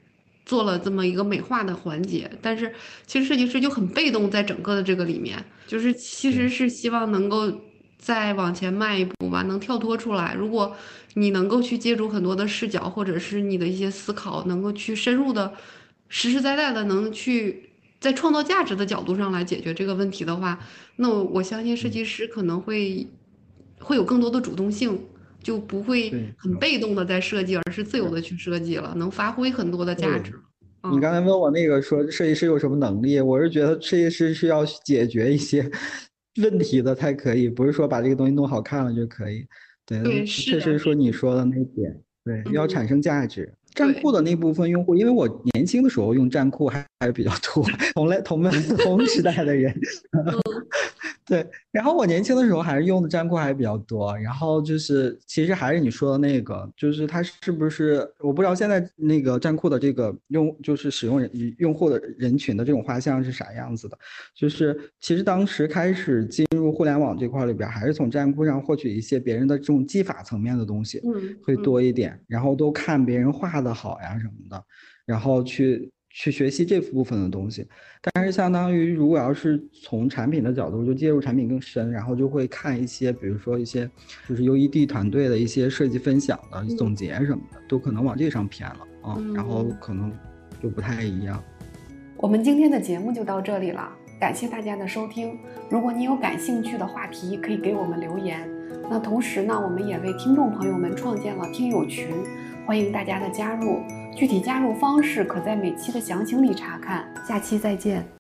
做了这么一个美化的环节。但是其实设计师就很被动，在整个的这个里面，就是其实是希望能够再往前迈一步吧，能跳脱出来。如果你能够去借助很多的视角，或者是你的一些思考，能够去深入的、实实在在的能去。在创造价值的角度上来解决这个问题的话，那我相信设计师可能会会有更多的主动性，就不会很被动的在设计，而是自由的去设计了，能发挥很多的价值。你刚才问我那个说设计师有什么能力，我是觉得设计师是要解决一些 问题的才可以，不是说把这个东西弄好看了就可以。对，对，确实说你说的那点，对，要产生价值。站酷的那部分用户，因为我年轻的时候用站酷还还是比较多，同类同门 同时代的人。对，然后我年轻的时候还是用的站酷还比较多，然后就是其实还是你说的那个，就是它是不是我不知道现在那个站酷的这个用就是使用人用户的人群的这种画像是啥样子的，就是其实当时开始进入互联网这块里边，还是从站酷上获取一些别人的这种技法层面的东西，嗯，会多一点，然后都看别人画的好呀什么的，然后去。去学习这部分的东西，但是相当于如果要是从产品的角度就介入产品更深，然后就会看一些，比如说一些就是 UED 团队的一些设计分享的总结什么的，都可能往这上偏了啊，然后可能就不太一样。我们今天的节目就到这里了，感谢大家的收听。如果你有感兴趣的话题，可以给我们留言。那同时呢，我们也为听众朋友们创建了听友群，欢迎大家的加入。具体加入方式可在每期的详情里查看。下期再见。